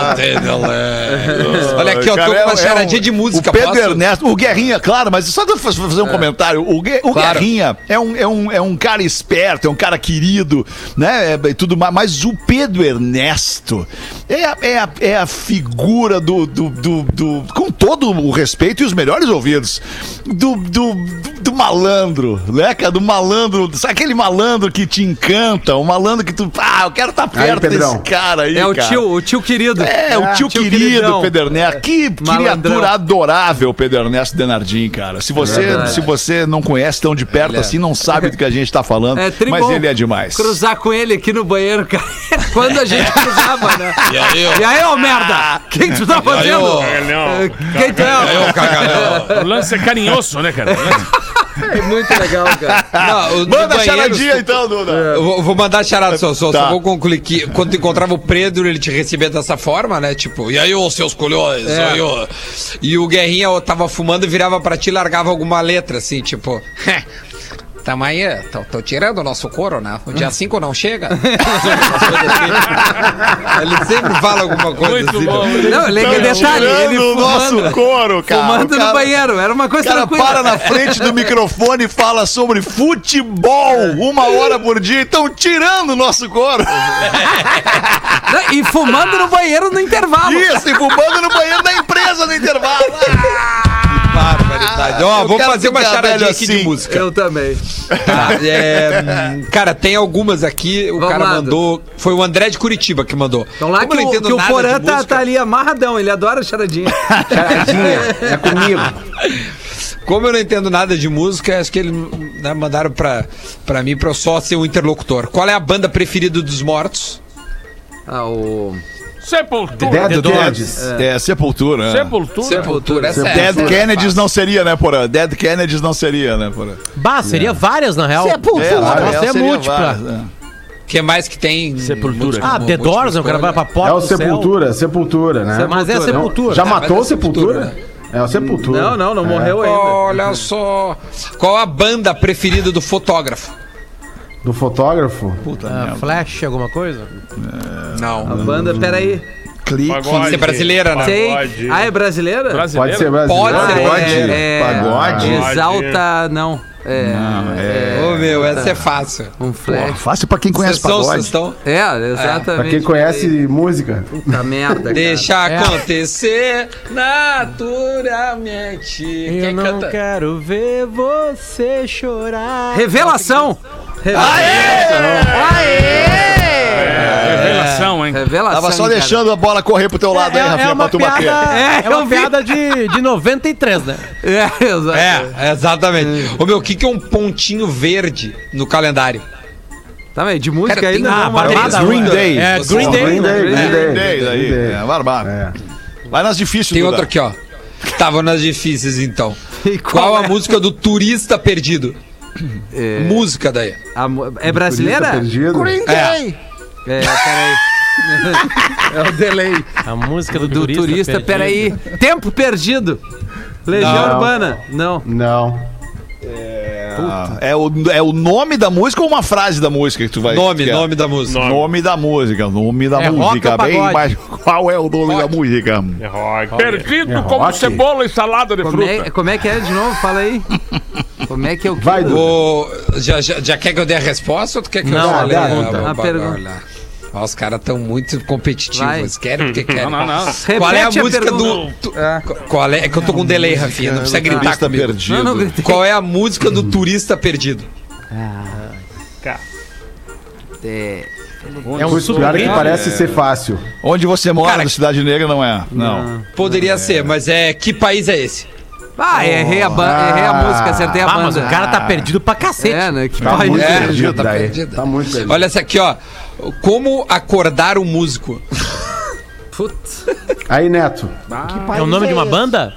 não tem delay. Olha aqui, ó, tô com é- uma é charadinha de música. O Pedro posso? Ernesto, o Guerrinha, claro, mas só fazer um comentário. O, Gue- o Claro. Guerrinha é um, é, um, é um cara esperto, é um cara querido, né? é- e tudo mais. Mas o Pedro Ernesto é, a- é, a, é a figura do, do, do, do- Com todo o respeito e os melhores ouvidos. Do, do, do, do malandro, né, cara? Do malandro. Sabe aquele malandro que te encanta? O malandro que tu. Ah, eu quero estar perto Pedrão. desse cara aí. É o cara. tio, o tio querido. É, o tio, querido queridão. Pedro Ernesto. Que Malandrão. criatura adorável, Pedro Ernesto Denardim, cara. Se você, verdade. se você não conhece tão de perto é. assim, não sabe do que a gente tá falando, É mas ele é demais. Cruzar com ele aqui no banheiro, cara. *laughs* Quando a gente cruzava, né? E aí, ó. E aí, ô merda? O que que tu tá fazendo? ó. Eh, Quem tu é? Ô, cagalhão. O lance é carinhoso, né, cara? *laughs* É muito legal, cara. Não, o- Manda banheiro, charadinha então, Duda. Eu vou, vou mandar charada só, só, Tá. só vou concluir que quando tu encontrava o Pedro, ele te recebia dessa forma, né? Tipo, e aí, ô seus colhões, É. aí, ô. E o Guerrinha ó, tava fumando, virava pra ti e largava alguma letra, assim, tipo. *laughs* Tamo aí, tô, tô tirando o nosso couro, né? O dia 5 não chega. *laughs* ele sempre fala alguma coisa Muito assim. bom. Não, ele é detalhe, Tirando ele o nosso fumando, couro, cara. fumando cara- no banheiro. Era uma O coisa cara tranquila. para na frente do microfone e fala sobre futebol uma hora por dia. Estão tirando o nosso couro. *laughs* Não, E fumando no banheiro no intervalo. Isso, e fumando no banheiro da empresa no intervalo. *laughs* Barbaridade. Ó, Eu vamos quero fazer uma charadinha velho aqui de assim. música. Eu também. Tá, é, hum, cara, tem algumas aqui. O Vamos cara lá, mandou. Foi o André de Curitiba que mandou. Então lá Como que eu não o, entendo que o nada de Porã tá, música, tá ali amarradão. Ele adora charadinha. *laughs* Charadinha, é comigo. Como eu não entendo nada de música, acho que eles né, mandaram pra, pra mim pra eu só ser o interlocutor. Qual é a banda preferida dos mortos? Ah, o... Sepultura. Dead. Kennedys. É, sepultura. né? Sepultura. Sepultura, essa é Dead essa. Kennedys não seria, né, Porã? Dead Kennedys não seria, né, Porã? Bah, seria várias, na real. Sepultura. É, na Nossa, real é múltipla. várias, né? O que mais que tem? Sepultura. Ah, The Doors, né? o cara vai pra porta É o. Sepultura, Sepultura, né? Mas é Sepultura. Já Ah, matou é Sepultura? Sepultura, É o Sepultura. Não, não, não É. morreu ainda. Olha só. Qual a banda preferida do fotógrafo? Do fotógrafo? Puta Ah. Flash, alguma coisa? A Não. banda, peraí. Clique. Pagode. Você é brasileira, né? Sei. Pagode. Ah, é brasileira? Brasileiro. Pode ser brasileiro. Pode ser brasileiro. é, é, Pagode. Exalta, não. É, é. Ô, meu, essa é fácil. um Pô, flash. fácil pra quem conhece são- pagode. estão... É, exatamente. Pra quem conhece música. Puta merda, cara. Deixa É. acontecer naturalmente. Eu Quem não canta? quero ver você chorar. Revelação! Revelação, hein? Revelação. Tava só cara. deixando a bola correr pro teu lado É, aí, é Rafinha, uma pra tu bater. piada, É, é uma piada de, de 93, né? *laughs* É, exato. É, exatamente. Ô meu, o que, que é um pontinho verde no calendário? Tá, mas de música Cara, tem- não. Ah, barbada. Green Day. É, Green Day. Green Day, Green É, Day. Green Day. Day. É, barbado. É. Vai nas difíceis, Tem Duda. outro aqui, ó. Tava nas difíceis, então. *laughs* E Qual a é? música do turista perdido? É, Música daí. a é brasileira? Green É. Day. É, peraí. é o delay. A música do, Do turista, turista, peraí. Tempo perdido. Legião Não. Urbana. Não. Não. É o, é o nome da música ou uma frase da música que tu vai... Nome, que é? nome da música. Nome da música, nome da É rock música, bem, mas qual é o nome da música? É rock. Perdido É como rock. cebola e salada de Como fruta. é, como é que é de novo? Fala aí. Como é que é o Vai. Ô, já, já, já quer que eu dê a resposta ou tu quer que eu Não, fale? a a- pergunta. A pergunta. Ó, os caras estão muito competitivos. Querem porque querem. *laughs* Não, não, não. Qual é a música do. tu- Qual é? É que eu tô com um delay, Rafinha. Não precisa gritar Turista comigo. perdido. Não, não. Qual é a música do turista perdido? É, É um é que parece ser fácil. Onde você mora, Cara, do Cidade Negra, não é? Não. Poderia ser, mas é. Que país é esse? Ah, errei a, ban- errei a música, acertei a Ah, banda. mas o cara tá perdido pra cacete. É, né? Que Tá país. muito É, perdido tá perdido. Tá muito perdido. Olha essa aqui, ó. Como acordar um músico? Putz. Aí, Neto. É o nome de uma banda?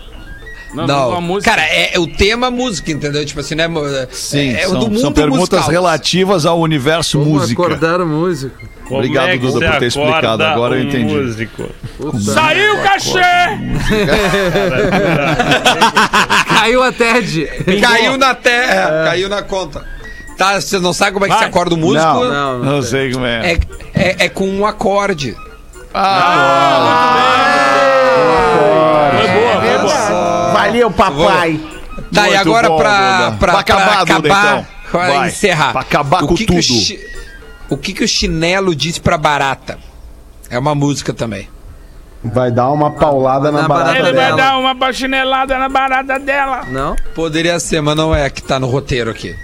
Não, Não, cara, é, é o tema música, entendeu? Tipo assim, né? Sim, é, é o são, do mundo são perguntas musical. relativas ao universo música. Acordar o músico. Como Obrigado, é Duda, por ter explicado. Agora eu um entendi. músico? Saiu o cachê! Caiu a TED. Caiu na terra, caiu na conta. Tá, você não sabe como é que Vai. se acorda o músico? Não, Não, não não sei como é. É, é, é com um acorde. Foi boa, foi boa. Valeu, papai. Tá, e Muito agora bom, pra, Duda. pra, Vai acabar, pra Duda, acabar, então. pra Vai. encerrar. Pra acabar o com que que o tudo. chi- o que que o chinelo disse pra barata? É uma música também. Vai dar uma paulada na, Na barata barata Ele vai dela. dar uma bachinelada na barata dela. Não? Poderia ser, mas não é a que tá no roteiro aqui.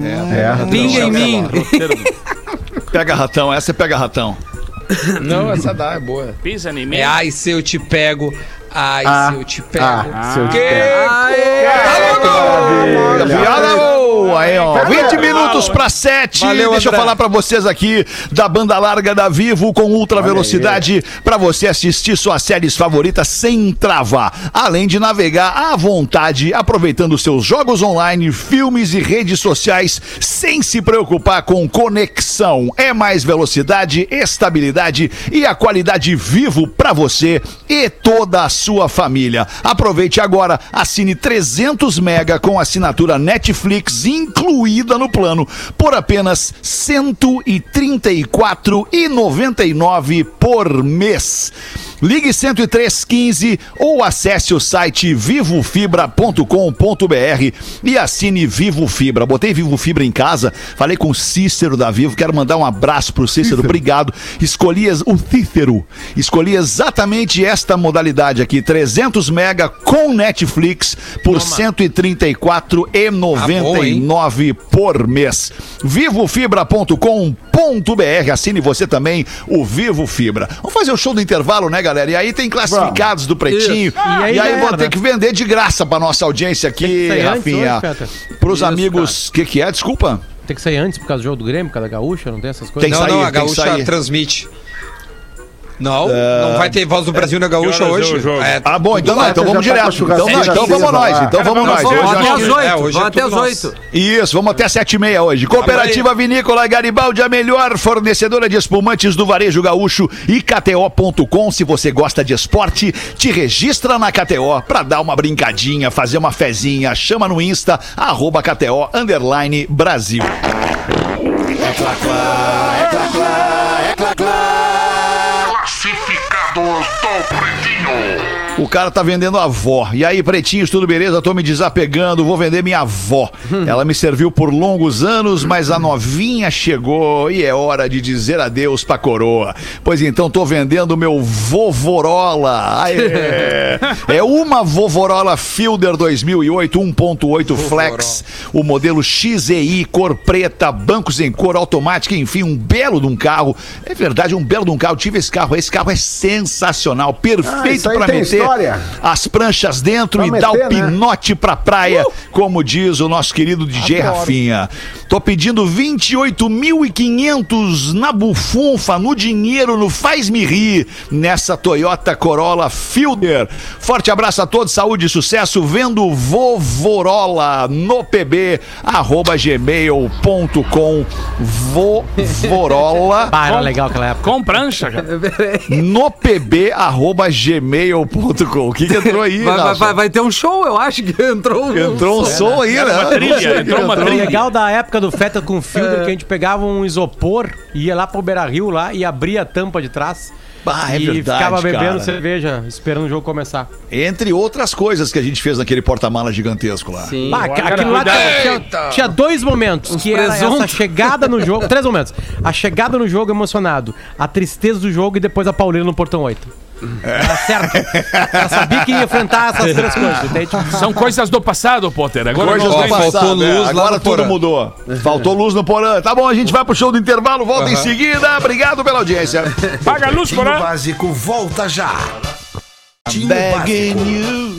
É, Pinga em mim. *laughs* Pega ratão, essa é pega ratão. Não, essa dá, é boa. Pisa em mim. É ai se eu te pego, ai Ah, se eu te pego. ah, se eu te Que- Piada boa, aí, ó. 20 minutos para 7. Valeu, Deixa eu André. falar para vocês aqui da banda larga da Vivo com ultra velocidade para você assistir suas séries favoritas sem travar, além de navegar à vontade, aproveitando seus jogos online, filmes e redes sociais sem se preocupar com conexão. É mais velocidade, estabilidade e a qualidade Vivo para você e toda a sua família. Aproveite agora, assine 300 mega com assinatura Netflix incluída no plano por apenas R$ 134,99 por mês. Ligue 10315 ou acesse o site vivofibra.com.br e assine Vivo Fibra. Botei Vivo Fibra em casa, falei com o Cícero da Vivo, quero mandar um abraço pro Cícero, obrigado. Escolhi o Cícero, escolhi exatamente esta modalidade aqui, 300 mega com Netflix por R$ 134,99 por mês. Vivofibra.com.br, assine você também o Vivo Fibra. Vamos fazer o show do intervalo, né, galera? E aí tem classificados do Pretinho. Isso. E aí E aí vou era, ter né? que vender de graça pra nossa audiência aqui, Rafinha. hoje? Pros Isso, amigos. O que, que é? Desculpa. Tem que sair antes por causa do jogo do Grêmio, por causa da gaúcha, não tem essas coisas? Tem Não, que não, sair, a tem que gaúcha sair. transmite. Não, não vai ter voz do Brasil na gaúcha é hoje. É, Ah, bom, então, não, então vamos tá direto. Então, não, então vamos nós. Então vamos nós. Não, Hoje eu Vamos acho até as É, oito. é até as. Isso, vamos até sete e meia hoje. Cooperativa Vinícola Garibaldi, a melhor fornecedora de espumantes do varejo gaúcho e KTO.com. Se você gosta de esporte, te registra na KTO pra dar uma brincadinha, fazer uma fezinha. Chama no Insta, arroba KTO, underline Brasil. Florentino. O cara tá vendendo a avó. E aí, pretinhos, tudo beleza? Tô me desapegando, vou vender minha avó. Ela me serviu por longos anos, mas a novinha chegou e é hora de dizer adeus pra coroa. Pois então, tô vendendo meu Vovorola. Aê. *laughs* É uma Vovorola Fielder 2008 1.8 Flex, o modelo XEI, cor preta, bancos em cor automática, enfim, um belo de um carro. É verdade, um belo de um carro. Tive esse carro, esse carro é sensacional, Ah, perfeito tem meter história. as pranchas dentro Pra e dar o meter, né? pinote pra praia, como diz o nosso querido DJ Adoro. Rafinha. Tô pedindo 28.500 na bufunfa, no dinheiro, no faz-me rir, nessa Toyota Corolla Fielder. Forte abraço a todos, saúde e sucesso, vendo Vovorola no pb, arroba gmail.com, Vovorola *laughs* Ah, era legal aquela época. Com prancha, cara. no pb, arroba gmail.com. O que, que entrou aí, *laughs* Vai, vai, vai- vai ter um show, eu acho que *laughs* entrou um. Entrou um som aí, né? uma trilha, entrou uma O trilha. legal da época do Feta com Fielder que a gente pegava um isopor, ia lá pro Beira Rio lá e abria a tampa de trás. Bah, é e verdade, ficava bebendo cara. cerveja, esperando o jogo começar. Entre outras coisas que a gente fez naquele porta-mala gigantesco lá. Sim. Bah, aquilo lá tinha, tinha dois momentos, que era presuntos. essa chegada no jogo, três momentos. A chegada no jogo emocionado, a tristeza do jogo e depois a Paulina no portão 8. Era certo. Ela sabia que ia enfrentar essas três coisas, entende? São coisas do passado, Potter. Agora Coisas nós do vamos- faltou passado, é. luz lá Agora no tudo Porã. mudou. Faltou luz no Porã. Tá bom, a gente vai pro show do intervalo, volta em seguida. Obrigado pela audiência. Paga a luz, porã. Básico volta já. Begging Básico. you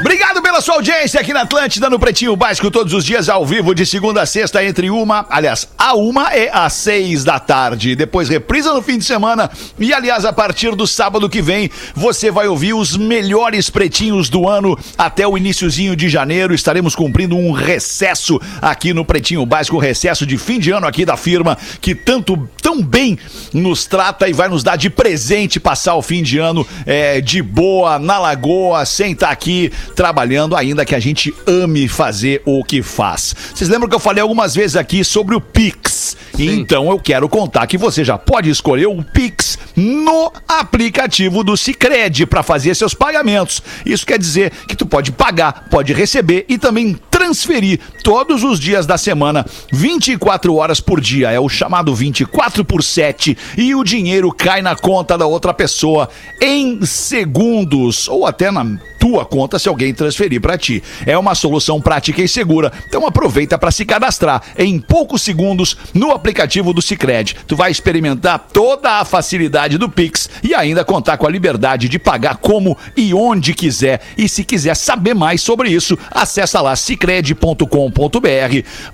Obrigado pela sua audiência aqui na Atlântida, no Pretinho Básico, todos os dias ao vivo, de segunda a sexta, entre uma, aliás, a uma e às seis da tarde. Depois reprisa no fim de semana. E, aliás, a partir do sábado que vem, você vai ouvir os melhores pretinhos do ano até o iniciozinho de janeiro. Estaremos cumprindo um recesso aqui no Pretinho Básico, recesso de fim de ano aqui da firma, que tanto, tão bem nos trata e vai nos dar de presente passar o fim de ano é, de boa, na lagoa, sem estar aqui trabalhando, ainda que a gente ame fazer o que faz. Vocês lembram que eu falei algumas vezes aqui sobre o Pix? Então eu quero contar que você já pode escolher o Pix no aplicativo do Sicredi para fazer seus pagamentos. Isso quer dizer que tu pode pagar, pode receber e também transferir todos os dias da semana, 24 horas por dia. É o chamado 24 por 7 e o dinheiro cai na conta da outra pessoa em segundos ou até na tua conta se alguém transferir para ti. É uma solução prática e segura. Então aproveita para se cadastrar em poucos segundos no aplicativo do Sicredi. Tu vai experimentar toda a facilidade do Pix e ainda contar com a liberdade de pagar como e onde quiser. E se quiser saber mais sobre isso, acessa lá sicredi.com.br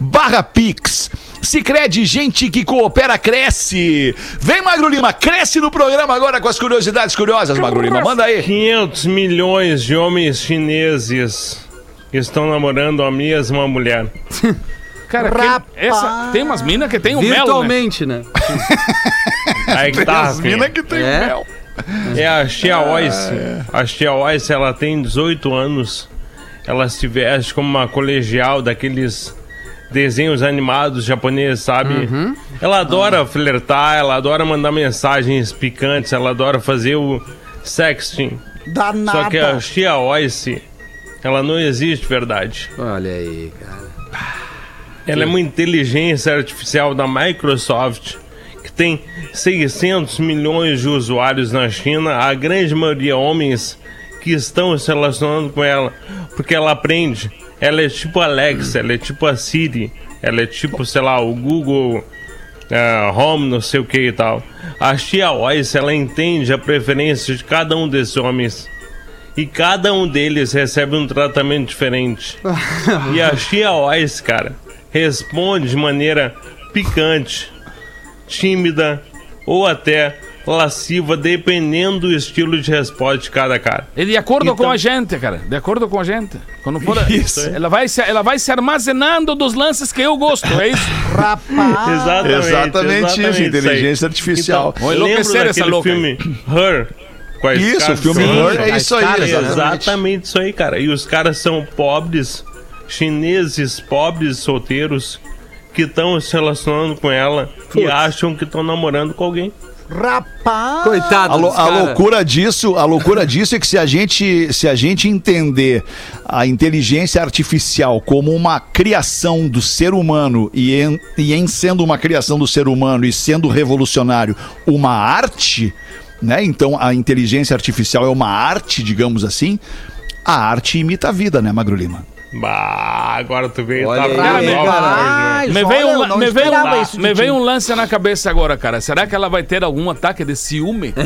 barra Pix. Sicredi, gente que coopera, cresce. Vem, Magro Lima, cresce no programa agora com as curiosidades curiosas, Magro Lima. Manda aí. 500 milhões de homens chineses estão namorando a mesma mulher. *laughs* Cara, que- essa, tem umas minas que tem o mel, né? Virtualmente, né? Aí que tá, As mina filho. que tem É? mel. É a Tia Oice. A Tia Oice, ela tem 18 anos. Ela se veste como uma colegial daqueles desenhos animados japoneses, sabe? Ela adora flertar, ela adora mandar mensagens picantes, ela adora fazer o sexting. Danada. Só que a Oice, ela não existe de verdade. Olha aí, cara. Ela é uma inteligência artificial da Microsoft que tem 600 milhões de usuários na China, a grande maioria homens que estão se relacionando com ela, porque ela aprende. Ela é tipo Alexa, ela é tipo a Siri, ela é tipo, sei lá, o Google ah, Home, não sei o que e tal. A Tia Voice, ela entende a preferência de cada um desses homens. E cada um deles recebe um tratamento diferente. *laughs* e a Tia Voice, cara, responde de maneira picante, tímida ou até lasciva, dependendo do estilo de resposta de cada cara. E de acordo Então- com a gente, cara. De acordo com a gente. Quando for. *laughs* Isso. Ela vai, se, ela vai se armazenando dos lances que eu gosto, é isso? *laughs* Rapaz. Exatamente, Exatamente isso, inteligência artificial. Então, Vou enlouquecer essa louca aí. filme Her? Isso, o Scarlett filme Johansson? Her é isso aí, exatamente. Exatamente isso aí, cara. E os caras são pobres, chineses pobres, solteiros, que estão se relacionando com ela e acham que estão namorando com alguém. Rapaz. Coitado A, dos a loucura disso, a loucura disso é que se a gente, se a gente entender a inteligência artificial como uma criação do ser humano e em, e em sendo uma criação do ser humano e sendo revolucionário, uma arte, né? Então a inteligência artificial é uma arte, digamos assim. A arte imita a vida, né, Magro Lima? Bah, agora tu veio Olha tá aí, cara. Me veio, um, me, veio um, me veio um lance na cabeça agora, cara. Será que ela vai ter algum ataque de ciúme? *laughs*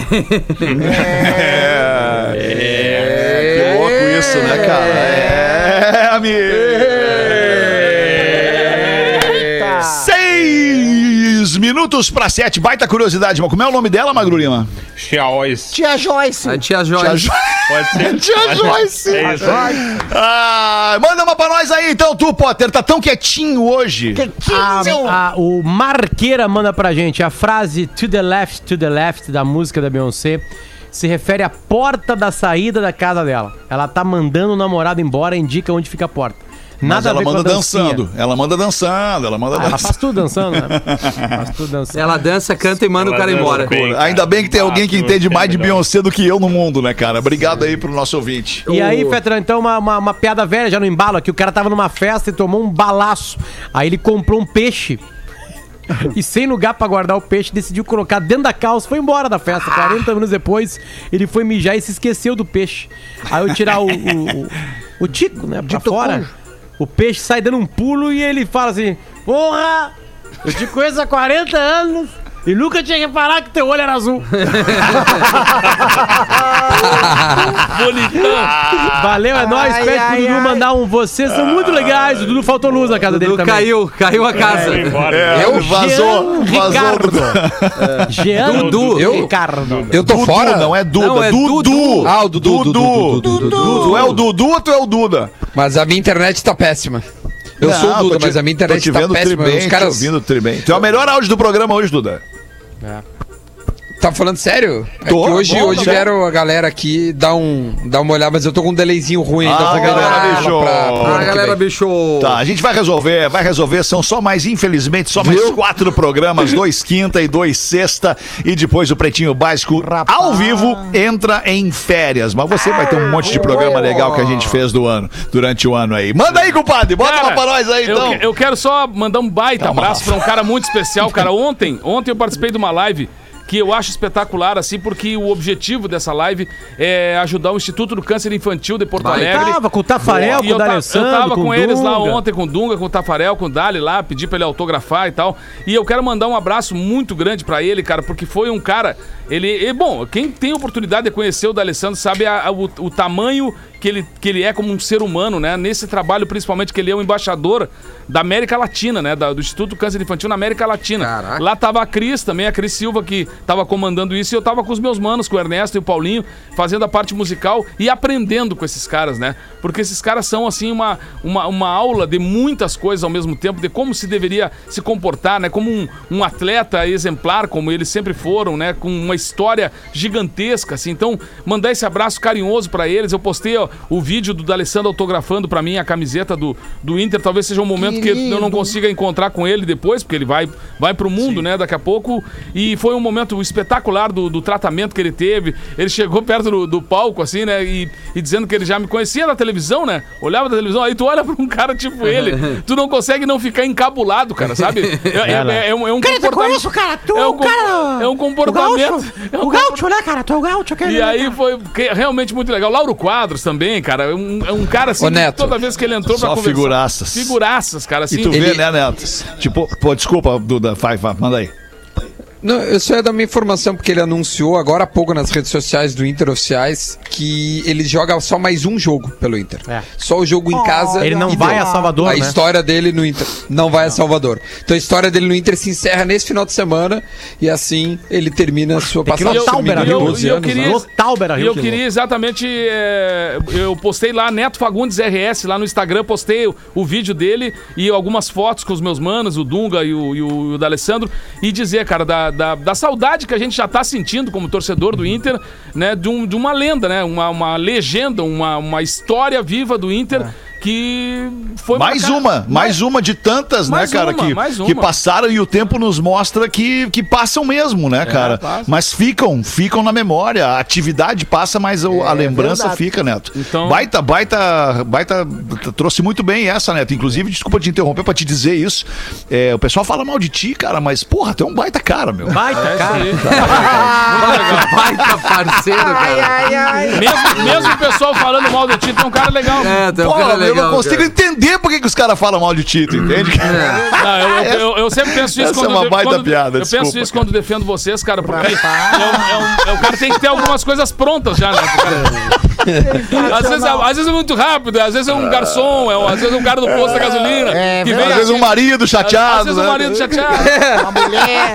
É, que louco isso, né, cara? É, amigo. Minutos pra sete. Baita curiosidade, mas como é o nome dela, Magro Lima? Xiaois. Tia Joyce. A tia Tia Joyce. Jo- Pode ser? *laughs* Tia Joyce. É isso. Ah, manda uma pra nós aí, então, tu, Potter. Tá tão quietinho hoje. A- a- o Marqueira manda pra gente a frase to the left, to the left da música da Beyoncé se refere à porta da saída da casa dela. Ela tá mandando o namorado embora, indica onde fica a porta. Nada a ela manda dançando. Ela manda dançando, ela manda Ah, ela dançando. faz tudo dançando, né? *laughs* faz tudo dançando. Ela dança, canta e manda Ela o cara embora. bem. cara. Ainda bem que tem Ah, alguém que entende tem mais de. Beyoncé do que eu no mundo, né, cara? Obrigado aí pro nosso ouvinte. E aí, Fetra, então uma, uma, uma piada velha já no embalo aqui. O cara tava numa festa e tomou um balaço. Aí ele comprou um peixe. *laughs* E sem lugar pra guardar o peixe, decidiu colocar dentro da calça, foi embora da festa. 40 minutos depois, ele foi mijar e se esqueceu do peixe. Aí eu tirar o, o, o, o tico, né, pra fora. O peixe sai dando um pulo e ele fala assim: Porra! Eu te conheço há 40 anos E nunca tinha reparado que teu olho era azul. *laughs* Bonitão. Valeu, é nóis. Pede pro ai, Dudu ai. mandar um. Vocês são muito legais. O Dudu faltou luz na casa dele também. caiu, caiu a casa. É, Eu? vazou, Jean vazou. Ricardo. *laughs* Jean Dudu. Eu? Ricardo. Eu tô Dudu, fora? não é Duda, Não, é Dudu. Dudu. Ah, o Dudu, Dudu. Dudu, Dudu, Dudu. Tu é o Dudu ou tu é o Duda? Mas a minha internet tá péssima. Eu Não, sou o Duda, te- mas a minha tô internet te tá vendo péssima. bem, Os te caras. ouvindo tri bem. Tu é o melhor áudio do programa hoje, Duda. Tá falando sério? É Tô, que hoje, bom, hoje tá bom. vieram a galera aqui dar, um, dar uma olhada, mas eu tô com um delayzinho ruim ainda. Ah, vou galera, melhorar bicho. pra- pro ano Ah, galera, vem. bicho. Tá, a gente vai resolver, vai resolver. São só mais, infelizmente, só mais quatro programas: dois quinta e dois sexta. E depois o Pretinho Básico ao vivo entra em férias. Mas você vai ter um monte de programa legal que a gente fez do ano, durante o ano aí. Manda aí, compadre, bota Cara, uma pra nós aí eu então. que- Eu, quero só mandar um baita Calma, abraço pra um cara muito especial, cara. Ontem, ontem eu participei de uma live que eu acho espetacular, assim, porque o objetivo dessa live é ajudar o Instituto do Câncer Infantil de Porto Alegre. Tava com o Tafarel, E com eu, o D'Alessandro, eu tava com, o eles lá Dunga. ontem, com o Dunga, com o Tafarel, com o Dali lá, pedi pra ele autografar e tal. E eu quero mandar um abraço muito grande pra ele, cara, porque foi um cara. Ele. e, bom, quem tem oportunidade de conhecer o D'Alessandro sabe a- a- o, o tamanho que ele, que ele é como um ser humano, né? Nesse trabalho, principalmente, que ele é o embaixador da América Latina, né? Da- do Instituto Câncer Infantil na América Latina. Caraca. Lá tava a Cris também, a Cris Silva, que tava comandando isso, e eu tava com os meus manos, com o Ernesto e o Paulinho, fazendo a parte musical e aprendendo com esses caras, né? Porque esses caras são, assim, uma, uma, uma aula de muitas coisas ao mesmo tempo, de como se deveria se comportar, né? Como um, um atleta exemplar, como eles sempre foram, né? Com uma história gigantesca, assim. Então, mandar esse abraço carinhoso pra eles. Eu postei ó, o vídeo do D'Alessandro autografando pra mim a camiseta do, do Inter. Talvez seja um momento que, eu não consiga encontrar com ele depois, porque ele vai, vai pro mundo, né? Daqui a pouco. E foi um momento espetacular do, do tratamento que ele teve. Ele chegou perto do, do palco, assim, né? E, e dizendo que ele já me conhecia da televisão, né? Olhava da televisão, aí tu olha pra um cara tipo ele, *laughs* tu não consegue não ficar encabulado, cara, sabe? É, é- é- é um, é um Cara, comportamento- conheço, cara. Tu é é um com- cara. É um comportamento. O gaúcho, é um o gaúcho, né, cara? Tu é o gaúcho. aquele, e né, aí cara? foi que- realmente muito legal. Lauro Quadros também, cara. É um, é um cara assim, Ô, Neto. toda vez que ele entrou Só pra conversar. figuraças. Figuraças, cara, assim. E tu Ele- vê, né, Neto? Tipo, pô, desculpa, Duda, vai, vai, manda aí. Não, eu só ia dar minha informação porque ele anunciou agora há pouco nas redes sociais do Inter oficiais que ele joga só mais um jogo pelo Inter. É. Só o jogo em casa. Ele não vai deu. a Salvador, A né? história dele no Inter não vai a Salvador. Então a história dele no Inter se encerra nesse final de semana e assim ele termina a sua Tem que passagem. lotar o se não me engano, Beira-Rio. 12 E eu anos, queria- né? Lotar o E eu queria exatamente. é, eu postei lá, Neto Fagundes RS, lá no Instagram, postei o, o vídeo dele e algumas fotos com os meus manos, o Dunga e o, e o, e o D'Alessandro, e dizer, cara, da, da, da saudade que a gente já tá sentindo como torcedor do Inter, né? De, um, de uma lenda, né? Uma, uma legenda, uma, uma história viva do Inter. Que foi Mais marcada- uma, mais uma de tantas, né, Mais cara, uma, que, mais uma. que passaram e o tempo nos mostra que, que passam mesmo, né, cara? passa. Mas ficam, ficam na memória. A atividade passa, mas o- a lembrança verdade. fica, Neto. Então- Baita, baita, baita, trouxe muito bem essa, Neto. Inclusive, desculpa te interromper pra te dizer isso. É, o pessoal fala mal de ti, cara, mas, porra, tu é um baita cara, meu. Baita, É cara. *laughs* legal. Baita parceiro, cara. Mesmo, mesmo o pessoal falando mal do Tito, é um cara legal. É, tem um Porra, cara eu não consigo cara. entender por que, que os caras falam mal de ti, tu entende? Não, eu, eu- eu- eu sempre penso isso Essa quando, é uma baita quando- piada, Eu desculpa, penso isso cara. quando defendo vocês, cara, porque é um- é um- é- o cara tem que ter algumas coisas prontas já, né? Às vezes, é, às vezes é muito rápido, às vezes é um garçom, é um- às vezes é um cara do posto da gasolina. É que Às vem vezes assim, um marido Às chateado, vezes um né? marido chateado. *laughs* Uma mulher.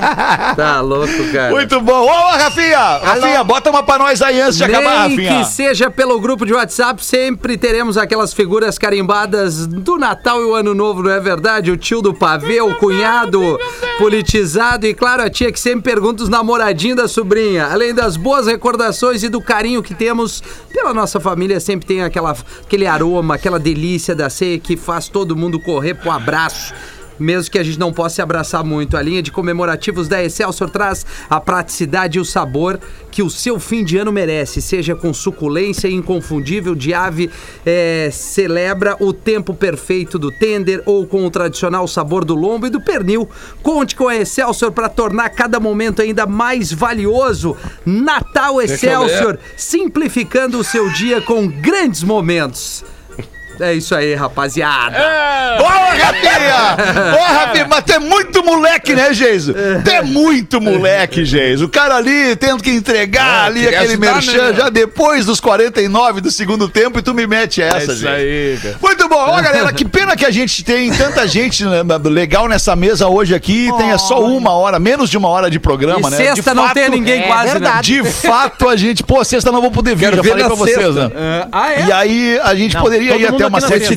Tá louco, cara. Muito bom. Ô, Rafinha! Rafinha, bota uma pra nós aí antes de acabar, Nem Rafinha. que seja pelo grupo de WhatsApp, sempre teremos aquelas figuras carimbadas do Natal e o Ano Novo, não é verdade? O tio do pavê, o cunhado politizado e, claro, a tia que sempre pergunta os namoradinhos da sobrinha. Além das boas recordações e do carinho que temos pela nossa família, sempre tem aquela, aquele aroma, aquela delícia da ceia que faz todo mundo correr pro abraço. Mesmo que a gente não possa se abraçar muito, a linha de comemorativos da Excelsior traz a praticidade e o sabor que o seu fim de ano merece. Seja com suculência inconfundível de ave, eh, celebra o tempo perfeito do tender ou com o tradicional sabor do lombo e do pernil. Conte com a Excelsior para tornar cada momento ainda mais valioso. Natal Excelsior, simplificando o seu dia com grandes momentos. É isso aí, rapaziada. Boa, Rafinha! Boa, Rafinha! Mas é muito moleque né, Geiso? É muito moleque, Geiso. O cara ali tendo que entregar ali queria aquele merchan né? já depois dos 49 do segundo tempo e tu me mete essa, É isso gente. aí, cara. Muito bom. Ó, galera, que pena que a gente tem tanta *laughs* gente né, legal nessa mesa hoje aqui e tenha só uma hora, menos de uma hora de programa, E né? sexta De não fato, tem ninguém é quase, verdade. De fato, a gente, pô, sexta não vou poder vir, Quero já ver falei pra vocês, sexta. né? Ah, é? E aí a gente Não, poderia ir até aqui uma sete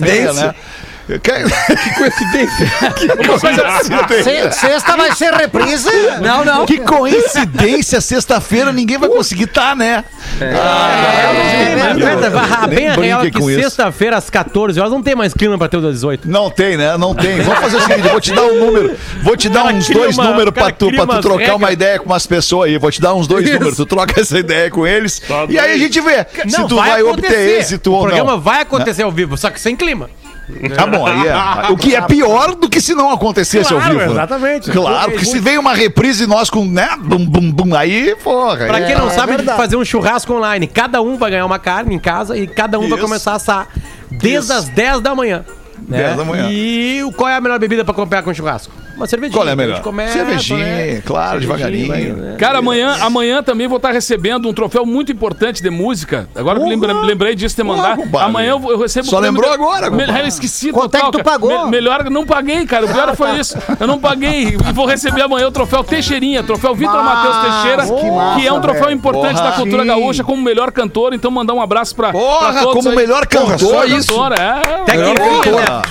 e meia, coincidência. né? Que coincidência. Sexta vai ser reprise? Não, não. Que coincidência, sexta-feira ninguém vai conseguir estar, né? É, mas, Pedro, a Nem bem a real é que isso. sexta-feira às 14 horas não tem mais clima pra ter o das 18. Não tem, né? Não tem. Vamos fazer o seguinte, vou te dar um número. Vou te dar cara uns cria dois números o pra tu, pra tu trocar uma ideia com umas pessoas aí. Vou te dar uns dois números. Tu troca essa ideia com eles. e aí a gente vê se tu vai, obter êxito o ou programa não. vai acontecer ao vivo, só que sem clima. *laughs* Tá bom, aí é. O que é pior do que se não acontecesse ao Claro, vivo. né? exatamente. Claro, porque se vem uma reprise nós com, né? Bum, bum, bum, aí, porra. Pra é. quem não É sabe, verdade. fazer um churrasco online. Cada um vai ganhar uma carne em casa e cada um vai Isso. começar a assar desde Isso. as 10 da manhã. né? 10 da manhã. E qual é a melhor bebida pra acompanhar com churrasco? Uma cervejinha. Qual é melhor? começa, Cervejinha, né? claro, Cervejinha, devagarinho. né? Cara, amanhã, amanhã também vou estar recebendo um troféu muito importante de música. Agora que eu lembrei, lembrei disso de mandar. compadre. amanhã eu, vou- eu recebo Só lembrou de- agora, Me-. Eu esqueci Quanto é que tu pagou? Me- melhor não paguei, cara. O pior foi isso. Eu não paguei. E vou receber amanhã o troféu Teixeirinha, troféu Vitor Matheus Teixeira, que que, massa, é um troféu velho. importante Porra. da cultura Sim. gaúcha como melhor cantor. Então mandar um abraço pra, Porra, pra todos como aí. melhor cantor, Só isso. cantora, é. Até que né?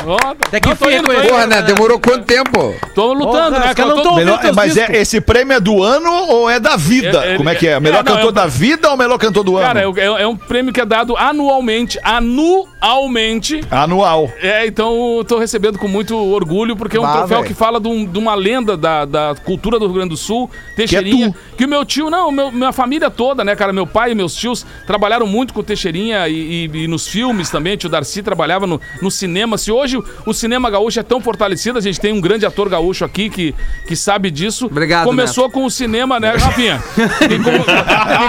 Até que. Porra, né? Demorou quanto tempo? Tô lutando, Porra, né? Melhor- mas é, esse prêmio é do ano ou é da vida? É, é, Como é que é? é, Melhor não, cantor é- da vida ou melhor cantor do Cara, ano? é, é- é um prêmio que é dado anualmente, anualmente. Anual. É, então eu tô recebendo com muito orgulho, porque é um Bah, troféu velho. que fala de, um- de uma lenda da, da cultura do Rio Grande do Sul, Teixeirinha. tu. Que, o meu tio, não, meu- minha família toda, né, cara? Meu pai e meus tios trabalharam muito com Teixeirinha e, e- e nos filmes também. Tio Darcy trabalhava no, no cinema. Se hoje o cinema gaúcho é tão fortalecido, a gente tem um grande ator gaúcho aqui que, que sabe disso. Obrigado, Começou com o cinema, né, Rafinha? Que, *laughs* com-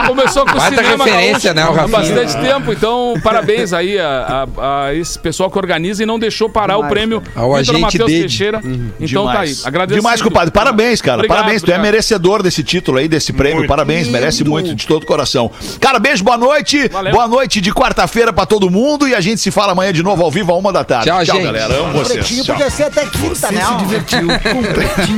que começou com o Baita cinema referência, né, o há bastante tempo. Então, parabéns aí a, a- a esse pessoal que organiza e não deixou parar o prêmio Ao Vitor agente Matheus. Teixeira. Então tá aí. Demais. Agradeço. Demais, compadre. Parabéns, cara. Obrigado, Parabéns. Tu é obrigado. merecedor desse título aí, desse prêmio. Muito. Parabéns, merece muito de todo o coração. Cara, beijo, boa noite. Valeu. Boa noite de quarta-feira pra todo mundo e a gente se fala amanhã de novo ao vivo, a uma da tarde. Tchau, gente. galera. Amo vocês. Tchau. podia ser até quinta, né? Se divertiu com Pretinho.